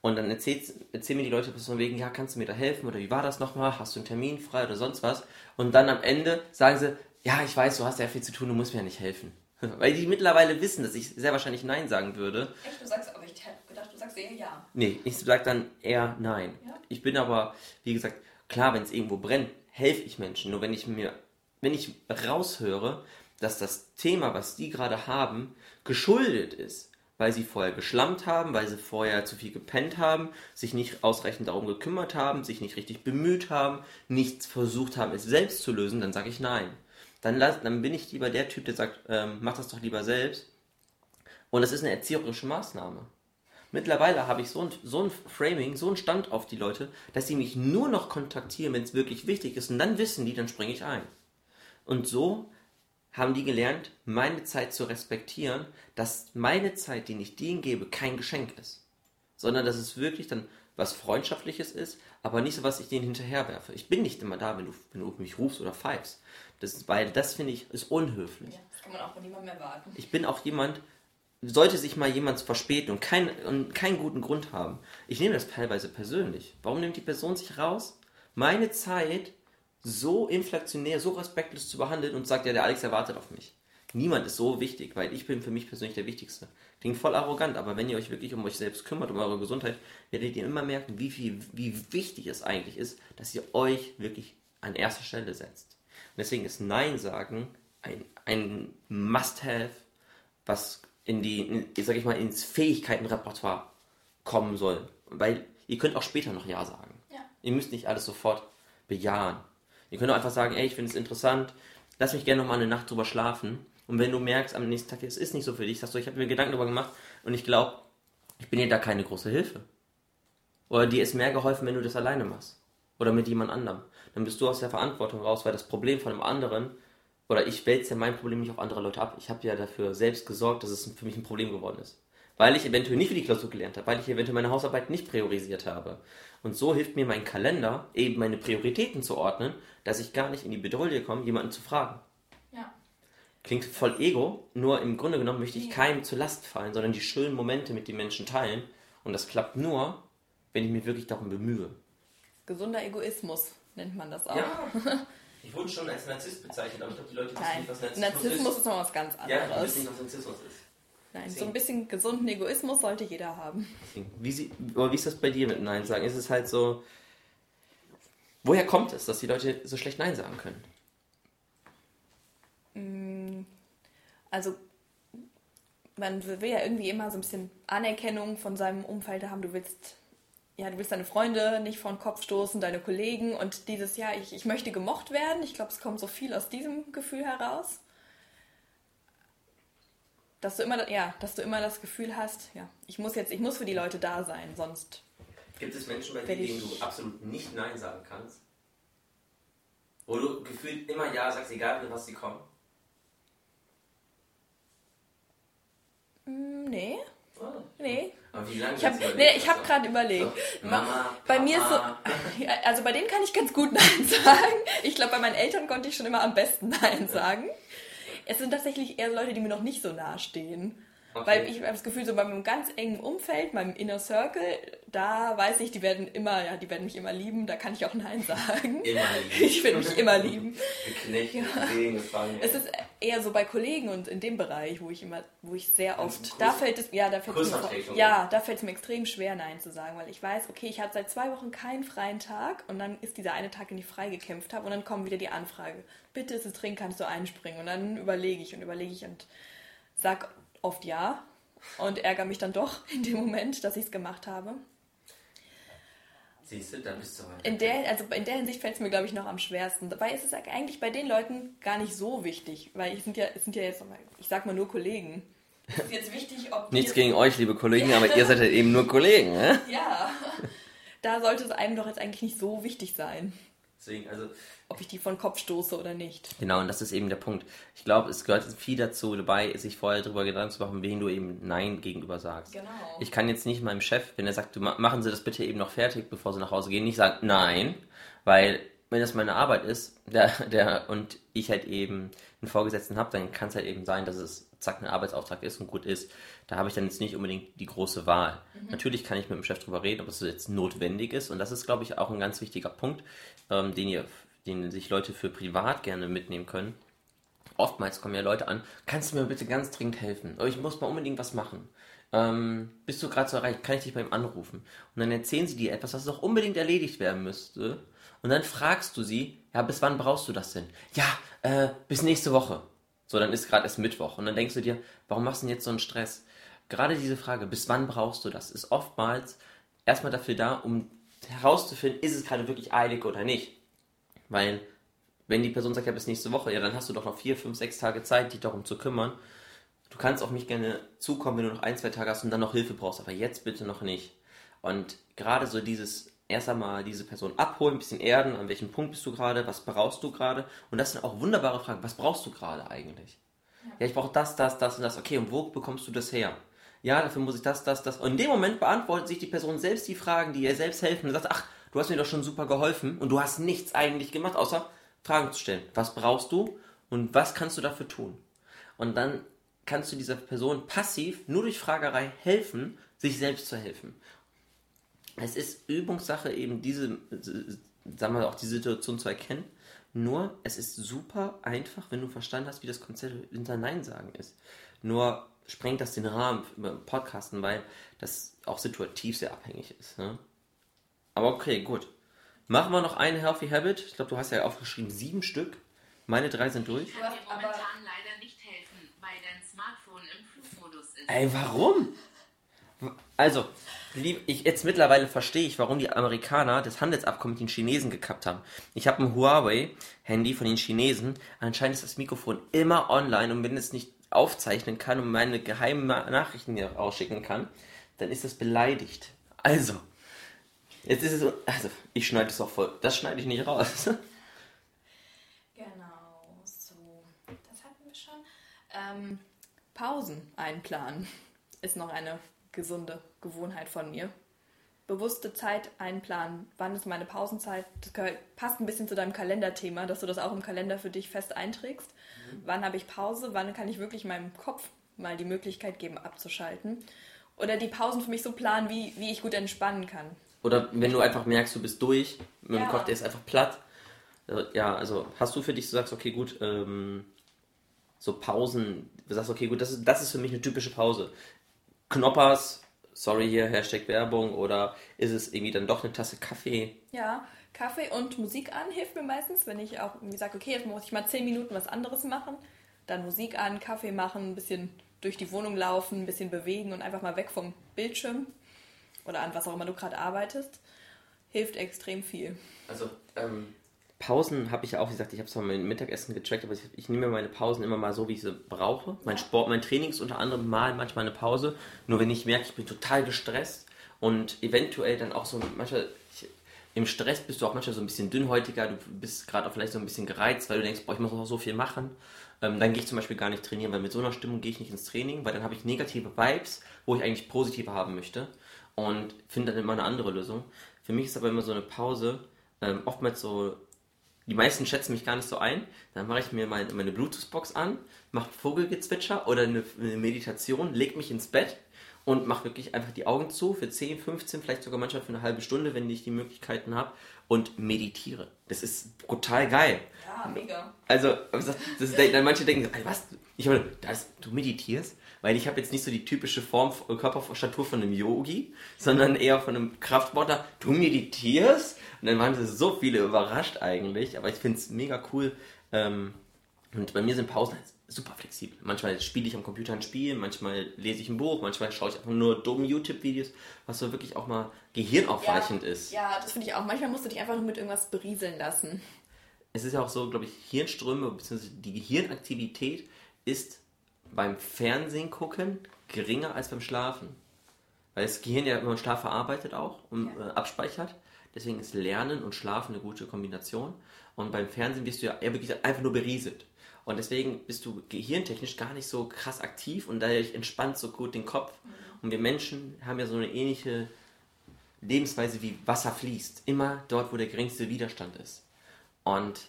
Und dann erzählen mir die Leute von wegen, ja, kannst du mir da helfen? Oder wie war das nochmal? Hast du einen Termin frei oder sonst was? Und dann am Ende sagen sie, ja, ich weiß, du hast ja viel zu tun, du musst mir ja nicht helfen. Weil die mittlerweile wissen, dass ich sehr wahrscheinlich Nein sagen würde. Echt? Du sagst, aber ich hätte gedacht, du sagst eher Ja. Nee, ich sag dann eher Nein. Ja? Ich bin aber, wie gesagt, klar, wenn es irgendwo brennt, helfe ich Menschen. Nur wenn ich mir, wenn ich raushöre, dass das Thema, was die gerade haben, geschuldet ist, weil sie vorher geschlammt haben, weil sie vorher zu viel gepennt haben, sich nicht ausreichend darum gekümmert haben, sich nicht richtig bemüht haben, nichts versucht haben, es selbst zu lösen, dann sage ich nein. Dann, dann bin ich lieber der Typ, der sagt, ähm, mach das doch lieber selbst. Und das ist eine erzieherische Maßnahme. Mittlerweile habe ich so ein, so ein Framing, so einen Stand auf die Leute, dass sie mich nur noch kontaktieren, wenn es wirklich wichtig ist. Und dann wissen die, dann springe ich ein. Und so haben die gelernt, meine Zeit zu respektieren, dass meine Zeit, die ich denen gebe, kein Geschenk ist. Sondern dass es wirklich dann was Freundschaftliches ist, aber nicht so, was ich denen hinterherwerfe. Ich bin nicht immer da, wenn du, wenn du mich rufst oder pfeifst. Das ist, weil das finde ich, ist unhöflich. Ja, das kann man auch von niemandem erwarten. Ich bin auch jemand, sollte sich mal jemand verspäten und, kein, und keinen guten Grund haben. Ich nehme das teilweise persönlich. Warum nimmt die Person sich raus, meine Zeit so inflationär, so respektlos zu behandeln und sagt, ja, der Alex erwartet auf mich. Niemand ist so wichtig, weil ich bin für mich persönlich der Wichtigste. Klingt voll arrogant, aber wenn ihr euch wirklich um euch selbst kümmert, um eure Gesundheit, werdet ihr immer merken, wie, viel, wie wichtig es eigentlich ist, dass ihr euch wirklich an erster Stelle setzt. Und deswegen ist Nein sagen ein, ein Must-Have, was in die, in, sag ich mal, ins Fähigkeitenrepertoire kommen soll. Weil ihr könnt auch später noch Ja sagen. Ja. Ihr müsst nicht alles sofort bejahen. Ihr könnt auch einfach sagen, ey, ich finde es interessant, lass mich gerne noch mal eine Nacht drüber schlafen. Und wenn du merkst am nächsten Tag, es ist nicht so für dich, sagst du, ich habe mir Gedanken darüber gemacht und ich glaube, ich bin dir da keine große Hilfe. Oder dir ist mehr geholfen, wenn du das alleine machst. Oder mit jemand anderem. Dann bist du aus der Verantwortung raus, weil das Problem von einem anderen, oder ich wälze ja mein Problem nicht auf andere Leute ab. Ich habe ja dafür selbst gesorgt, dass es für mich ein Problem geworden ist. Weil ich eventuell nicht für die Klausur gelernt habe, weil ich eventuell meine Hausarbeit nicht priorisiert habe. Und so hilft mir mein Kalender, eben meine Prioritäten zu ordnen, dass ich gar nicht in die Bedrohung komme, jemanden zu fragen. Ja. Klingt voll ego, nur im Grunde genommen möchte ich Ja. keinem zur Last fallen, sondern die schönen Momente mit den Menschen teilen. Und das klappt nur, wenn ich mich wirklich darum bemühe. Gesunder Egoismus nennt man das auch. Ich wurde schon als Narzisst bezeichnet, aber ich glaube, die Leute Nein, Narzissmus ist noch was ganz Ja, die anderes. wissen nicht, was Narzissmus ist. Nein, so ein bisschen gesunden Egoismus sollte jeder haben. Wie, sie, aber wie ist das bei dir mit Nein sagen? Ist es halt so. Woher kommt es, dass die Leute so schlecht Nein sagen können? Also man will ja irgendwie immer so ein bisschen Anerkennung von seinem Umfeld haben. Du willst, ja, du willst deine Freunde nicht vor den Kopf stoßen, deine Kollegen und dieses Jahr, ich, ich möchte gemocht werden. Ich glaube, es kommt so viel aus diesem Gefühl heraus. Dass du immer, ja, dass du immer das Gefühl hast, ja, ich muss jetzt, ich muss für die Leute da sein, sonst. Gibt es Menschen, bei denen du absolut nicht Nein sagen kannst? Wo du gefühlt immer Ja sagst, egal mit was sie kommen? Hm, nee, Oh. nee. Aber wie lange Ich habe nee, ich hab gerade überlegt. So, Mama, Bei mir ist so, Papa. Also bei denen kann ich ganz gut Nein sagen. Ich glaube, bei meinen Eltern konnte ich schon immer am besten Nein sagen. Es sind tatsächlich eher Leute, die mir noch nicht so nahe stehen. Okay. Weil ich habe das Gefühl, so bei meinem ganz engen Umfeld, meinem Inner Circle, da weiß ich, die werden immer, ja, die werden mich immer lieben, da kann ich auch Nein sagen. Immer lieben. Ich will mich immer lieben. Geknecht, Kollegen, gefangen. Es ist eher so bei Kollegen und in dem Bereich, wo ich immer, wo ich sehr Also oft, Kurs- da fällt es, ja, da fällt es mir, ja, da fällt es mir extrem schwer, Nein zu sagen, weil ich weiß, okay, ich hatte seit zwei Wochen keinen freien Tag und dann ist dieser eine Tag, den ich frei gekämpft habe und dann kommt wieder die Anfrage, bitte ist es dringend, kannst du einspringen und dann überlege ich und überlege ich und sag oft ja und ärgere mich dann doch in dem Moment, dass ich es gemacht habe. Siehst du, da bist du heute. In der, also in der Hinsicht fällt es mir, glaube ich, noch am schwersten. Dabei ist es eigentlich bei den Leuten gar nicht so wichtig, weil es sind ja, es sind ja jetzt, ich sag mal nur Kollegen. Es ist jetzt wichtig, ob Nichts gegen euch, liebe Kollegen, aber ihr seid ja eben nur Kollegen, ne? Ja, da sollte es einem doch jetzt eigentlich nicht so wichtig sein, Deswegen, also. Ob ich die von Kopf stoße oder nicht. Genau, und das ist eben der Punkt. Ich glaube, es gehört viel dazu dabei, sich vorher darüber Gedanken zu machen, wen du eben Nein gegenüber sagst. Genau. Ich kann jetzt nicht meinem Chef, wenn er sagt, machen Sie das bitte eben noch fertig, bevor Sie nach Hause gehen, nicht sagen Nein, weil wenn das meine Arbeit ist, der, der und ich halt eben einen Vorgesetzten habe, dann kann es halt eben sein, dass es zack ein Arbeitsauftrag ist und gut ist. Da habe ich dann jetzt nicht unbedingt die große Wahl. Natürlich kann ich mit dem Chef drüber reden, ob es jetzt notwendig ist und das ist, glaube ich, auch ein ganz wichtiger Punkt, ähm, den ihr, den sich Leute für privat gerne mitnehmen können. Oftmals kommen ja Leute an, kannst du mir bitte ganz dringend helfen? Oh, ich muss mal unbedingt was machen. Ähm, bist du gerade so erreicht? Kann ich dich beim anrufen? Und dann erzählen sie dir etwas, was doch unbedingt erledigt werden müsste. Und dann fragst du sie, ja, bis wann brauchst du das denn? Ja, äh, bis nächste Woche. So, dann ist gerade erst Mittwoch. Und dann denkst du dir, warum machst du denn jetzt so einen Stress? Gerade diese Frage, bis wann brauchst du das, ist oftmals erstmal dafür da, um herauszufinden, ist es gerade wirklich eilig oder nicht. Weil, wenn die Person sagt, ja, bis nächste Woche, ja, dann hast du doch noch vier, fünf, sechs Tage Zeit, dich darum zu kümmern. Du kannst auf mich gerne zukommen, wenn du noch ein, zwei Tage hast und dann noch Hilfe brauchst, aber jetzt bitte noch nicht. Und gerade so dieses, erst einmal diese Person abholen, ein bisschen erden, an welchem Punkt bist du gerade, was brauchst du gerade? Und das sind auch wunderbare Fragen. Was brauchst du gerade eigentlich? Ja, ich brauche das, das, das und das. Okay, und wo bekommst du das her? Ja, dafür muss ich das, das, das. Und in dem Moment beantwortet sich die Person selbst die Fragen, die ihr selbst helfen und sagt, ach, du hast mir doch schon super geholfen und du hast nichts eigentlich gemacht, außer Fragen zu stellen. Was brauchst du und was kannst du dafür tun? Und dann kannst du dieser Person passiv nur durch Fragerei helfen, sich selbst zu helfen. Es ist Übungssache, eben diese, sagen wir auch die Situation zu erkennen. Nur, es ist super einfach, wenn du verstanden hast, wie das Konzept hinter Nein sagen ist. Nur sprengt das den Rahmen über Podcasten, weil das auch situativ sehr abhängig ist. Ne? Aber okay, gut. Machen wir noch eine Healthy Habit. Ich glaube, du hast ja aufgeschrieben sieben Stück. Meine drei sind durch. Ich kann dir aber- momentan leider nicht helfen, weil dein Smartphone im Flugmodus ist. Ey, warum? Also, lieb, ich, jetzt mittlerweile verstehe ich, warum die Amerikaner das Handelsabkommen mit den Chinesen gekappt haben. Ich habe ein Huawei-Handy von den Chinesen. Anscheinend ist das Mikrofon immer online und wenn es nicht aufzeichnen kann und meine geheimen Na- Nachrichten hier rausschicken kann, dann ist das beleidigt. Also, jetzt ist es so, also, ich schneide es auch voll. Das schneide ich nicht raus. Genau, so. Das hatten wir schon. Ähm, Pausen einplanen ist noch eine gesunde Gewohnheit von mir. Bewusste Zeit einplanen. Wann ist meine Pausenzeit? Das passt ein bisschen zu deinem Kalenderthema, dass du das auch im Kalender für dich fest einträgst. Wann habe ich Pause? Wann kann ich wirklich meinem Kopf mal die Möglichkeit geben, abzuschalten? Oder die Pausen für mich so planen, wie, wie ich gut entspannen kann. Oder wenn du einfach merkst, du bist durch, mit dem Ja. Kopf, der ist einfach platt. Äh, Ja, also hast du für dich, du sagst, okay, gut, ähm, so Pausen, du sagst, okay, gut, das ist, das ist für mich eine typische Pause. Knoppers, sorry hier, Hashtag Werbung, oder ist es irgendwie dann doch eine Tasse Kaffee? Ja, Kaffee und Musik an hilft mir meistens, wenn ich auch irgendwie sage, okay, jetzt muss ich mal 10 Minuten was anderes machen. Dann Musik an, Kaffee machen, ein bisschen durch die Wohnung laufen, ein bisschen bewegen und einfach mal weg vom Bildschirm oder an was auch immer du gerade arbeitest. Hilft extrem viel. Also, ähm, Pausen habe ich ja auch, wie gesagt, ich habe zwar mein Mittagessen getrackt, aber ich, ich nehme meine Pausen immer mal so, wie ich sie brauche. Mein Sport, mein Training ist unter anderem mal manchmal eine Pause. Nur wenn ich merke, ich bin total gestresst und eventuell dann auch so manchmal ich, im Stress bist du auch manchmal so ein bisschen dünnhäutiger, du bist gerade auch vielleicht so ein bisschen gereizt, weil du denkst, boah, ich muss noch so viel machen. Ähm, dann gehe ich zum Beispiel gar nicht trainieren, weil mit so einer Stimmung gehe ich nicht ins Training, weil dann habe ich negative Vibes, wo ich eigentlich positive haben möchte und finde dann immer eine andere Lösung. Für mich ist aber immer so eine Pause ähm, oftmals so die meisten schätzen mich gar nicht so ein. Dann mache ich mir meine, meine Bluetooth-Box an, mache Vogelgezwitscher oder eine, eine Meditation, leg mich ins Bett und mache wirklich einfach die Augen zu für 10, 15, vielleicht sogar manchmal für eine halbe Stunde, wenn ich die Möglichkeiten habe und meditiere. Das ist brutal geil. Ja, mega. Also, das, das, das, manche denken, was? Ich meine, das, du meditierst? Weil ich habe jetzt nicht so die typische Form, Körperstatur von einem Yogi, sondern eher von einem Kraftsportler. Du meditierst? Und dann waren so viele überrascht eigentlich. Aber ich finde es mega cool. Ähm, und bei mir sind Pausen halt super flexibel. Manchmal spiele ich am Computer ein Spiel, manchmal lese ich ein Buch, manchmal schaue ich einfach nur dumme YouTube-Videos, was so wirklich auch mal gehirnaufweichend ja, ist. Ja, das finde ich auch. Manchmal musst du dich einfach nur mit irgendwas berieseln lassen. Es ist ja auch so, glaube ich, Hirnströme bzw. die Gehirnaktivität ist beim Fernsehen gucken geringer als beim Schlafen. Weil das Gehirn ja immer Schlaf verarbeitet auch und ja. äh, abspeichert. Deswegen ist Lernen und Schlafen eine gute Kombination. Und beim Fernsehen wirst du ja wirklich einfach nur berieselt. Und deswegen bist du gehirntechnisch gar nicht so krass aktiv und dadurch entspannt so gut den Kopf. Mhm. Und wir Menschen haben ja so eine ähnliche Lebensweise wie Wasser fließt. Immer dort, wo der geringste Widerstand ist. Und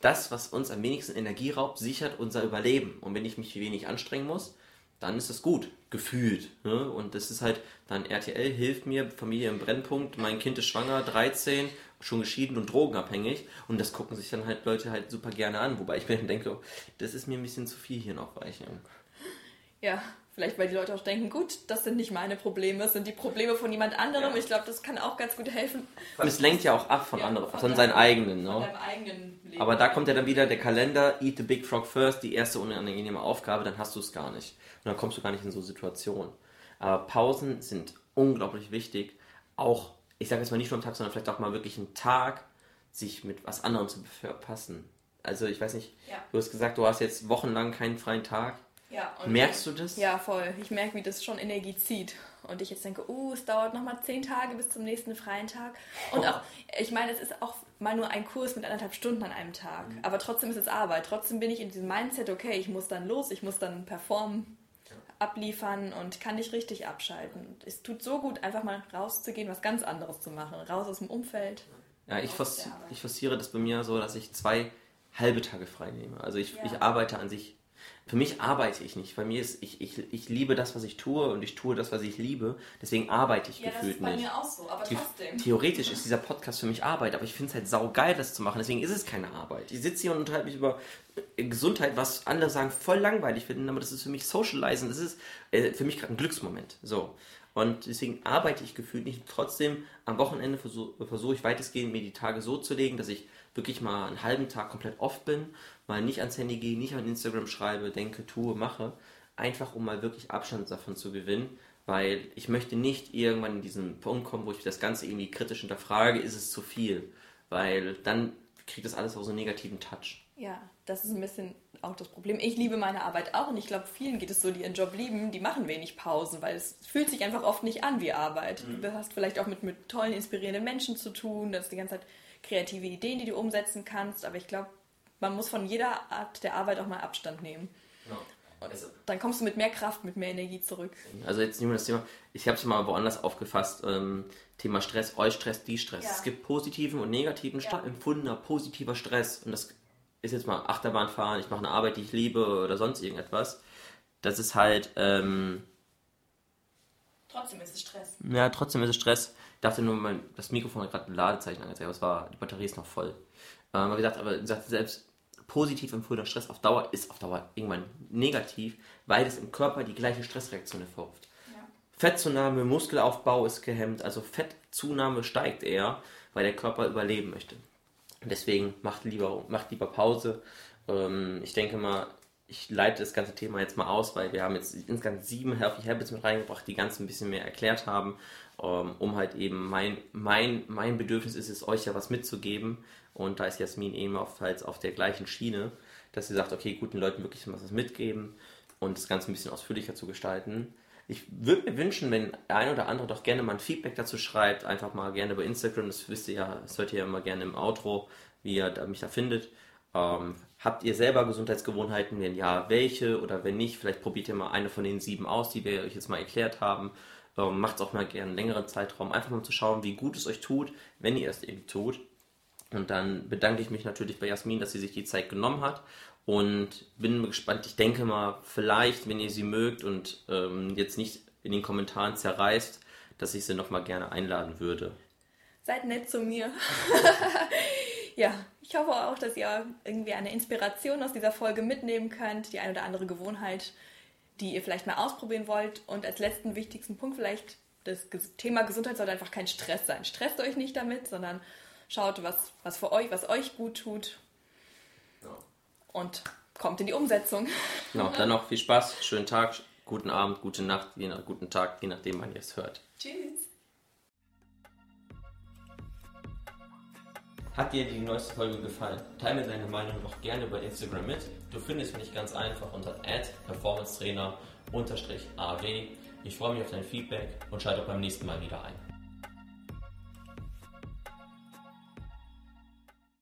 das, was uns am wenigsten Energie raubt, sichert unser Überleben. Und wenn ich mich wenig anstrengen muss, dann ist das gut, gefühlt. Ne? Und das ist halt, dann RTL hilft mir, Familie im Brennpunkt, mein Kind ist schwanger, 13, schon geschieden und drogenabhängig. Und das gucken sich dann halt Leute halt super gerne an. Wobei ich mir dann denke, das ist mir ein bisschen zu viel hier noch Weichung. Ja, Vielleicht, weil die Leute auch denken, gut, das sind nicht meine Probleme, das sind die Probleme von jemand anderem. Ja. Ich glaube, das kann auch ganz gut helfen. Und es lenkt ja auch ab von ja, anderen, von, von seinen eigenen. Ne? Von eigenen Leben. Aber da kommt ja dann wieder der Kalender, Eat the Big Frog First, die erste unangenehme Aufgabe, dann hast du es gar nicht. Und dann kommst du gar nicht in so Situationen. Aber Pausen sind unglaublich wichtig. Auch, ich sage jetzt mal nicht nur am Tag, sondern vielleicht auch mal wirklich einen Tag, sich mit was anderem zu befassen. Also ich weiß nicht, ja. du hast gesagt, du hast jetzt wochenlang keinen freien Tag. Ja, Merkst du das? Ja, voll. Ich merke, wie das schon Energie zieht. Und ich jetzt denke, uh, es dauert nochmal zehn Tage bis zum nächsten freien Tag. Und auch, ich meine, es ist auch mal nur ein Kurs mit anderthalb Stunden an einem Tag. Mhm. Aber trotzdem ist es Arbeit. Trotzdem bin ich in diesem Mindset, okay, ich muss dann los, ich muss dann performen, abliefern und kann nicht richtig abschalten. Und es tut so gut, einfach mal rauszugehen, was ganz anderes zu machen. Raus aus dem Umfeld. Ja, ich, forci ich forciere das bei mir so, dass ich zwei halbe Tage frei nehme. Also ich, ja. ich arbeite an sich für mich arbeite ich nicht. Bei mir ist, ich, ich, ich liebe das, was ich tue und ich tue das, was ich liebe. Deswegen arbeite ich ja, gefühlt nicht. das ist bei mir auch so, aber trotzdem. Theoretisch ist dieser Podcast für mich Arbeit, aber ich finde es halt saugeil, das zu machen. Deswegen ist es keine Arbeit. Ich sitze hier und unterhalte mich über äh, Gesundheit, was andere sagen, voll langweilig finden, aber das ist für mich Socializen. Das ist äh, für mich gerade ein Glücksmoment. So. Und deswegen arbeite ich gefühlt nicht. Trotzdem, am Wochenende versuche versuch ich weitestgehend mir die Tage so zu legen, dass ich wirklich mal einen halben Tag komplett off bin, mal nicht ans Handy gehe, nicht an Instagram schreibe, denke, tue, mache, einfach um mal wirklich Abstand davon zu gewinnen, weil ich möchte nicht irgendwann in diesen Punkt kommen, wo ich das Ganze irgendwie kritisch hinterfrage, ist es zu viel, weil dann kriegt das alles auch so einen negativen Touch. Ja, das ist ein bisschen auch das Problem. Ich liebe meine Arbeit auch und ich glaube, vielen geht es so, die ihren Job lieben, die machen wenig Pausen, weil es fühlt sich einfach oft nicht an wie Arbeit. Mhm. Du hast vielleicht auch mit, mit tollen, inspirierenden Menschen zu tun, das ist die ganze Zeit kreative Ideen, die du umsetzen kannst. Aber ich glaube, man muss von jeder Art der Arbeit auch mal Abstand nehmen. Genau. Also, dann kommst du mit mehr Kraft, mit mehr Energie zurück. Also jetzt nehmen wir das Thema, ich habe es mal woanders aufgefasst, ähm, Thema Stress, euch Stress, die Stress. Ja. Es gibt positiven und negativen, ja. empfundener positiver Stress. Und das ist jetzt mal Achterbahnfahren, ich mache eine Arbeit, die ich liebe oder sonst irgendetwas. Das ist halt... Ähm, trotzdem ist es Stress. Ja, trotzdem ist es Stress. Ich dachte nur, mein, das Mikrofon hat gerade ein Ladezeichen angezeigt, aber es war, die Batterie ist noch voll. Ähm, aber gesagt, aber gesagt, selbst positiv empfohlener Stress auf Dauer ist auf Dauer irgendwann negativ, weil es im Körper die gleiche Stressreaktion hervorruft. Ja. Fettzunahme, Muskelaufbau ist gehemmt, also Fettzunahme steigt eher, weil der Körper überleben möchte. Deswegen macht lieber, macht lieber Pause. Ähm, ich denke mal, ich leite das ganze Thema jetzt mal aus, weil wir haben jetzt insgesamt sieben Healthy Habits mit reingebracht, die ganz ein bisschen mehr erklärt haben ähm, um halt eben mein, mein, mein Bedürfnis ist es, euch ja was mitzugeben. Und da ist Jasmin ebenfalls auf der gleichen Schiene, dass sie sagt, okay, guten Leuten wirklich was mitgeben und das Ganze ein bisschen ausführlicher zu gestalten. Ich würde mir wünschen, wenn ein oder andere doch gerne mal ein Feedback dazu schreibt, einfach mal gerne bei Instagram, das wisst ihr ja, das hört ihr ja immer gerne im Outro, wie ihr mich da findet. Ähm, habt ihr selber Gesundheitsgewohnheiten? Wenn ja, welche? Oder wenn nicht, vielleicht probiert ihr mal eine von den sieben aus, die wir euch jetzt mal erklärt haben. Ähm, Macht es auch mal gerne einen längeren Zeitraum, einfach mal zu schauen, wie gut es euch tut, wenn ihr es eben tut. Und dann bedanke ich mich natürlich bei Jasmin, dass sie sich die Zeit genommen hat. Und bin gespannt. Ich denke mal, vielleicht, wenn ihr sie mögt und ähm, jetzt nicht in den Kommentaren zerreißt, dass ich sie nochmal gerne einladen würde. Seid nett zu mir. ja, ich hoffe auch, dass ihr irgendwie eine Inspiration aus dieser Folge mitnehmen könnt, die eine oder andere Gewohnheit, die ihr vielleicht mal ausprobieren wollt. Und als letzten wichtigsten Punkt vielleicht, das Thema Gesundheit sollte einfach kein Stress sein. Stresst euch nicht damit, sondern schaut, was, was für euch, was euch gut tut. Ja. Und kommt in die Umsetzung. Genau, dann noch viel Spaß, schönen Tag, guten Abend, gute Nacht, je nach, guten Tag, je nachdem, wann ihr es hört. Tschüss. Hat dir die neueste Folge gefallen? Teile mir deine Meinung doch gerne bei Instagram mit. Du findest mich ganz einfach unter performancetrainer-aw. Ich freue mich auf dein Feedback und schalte auch beim nächsten Mal wieder ein.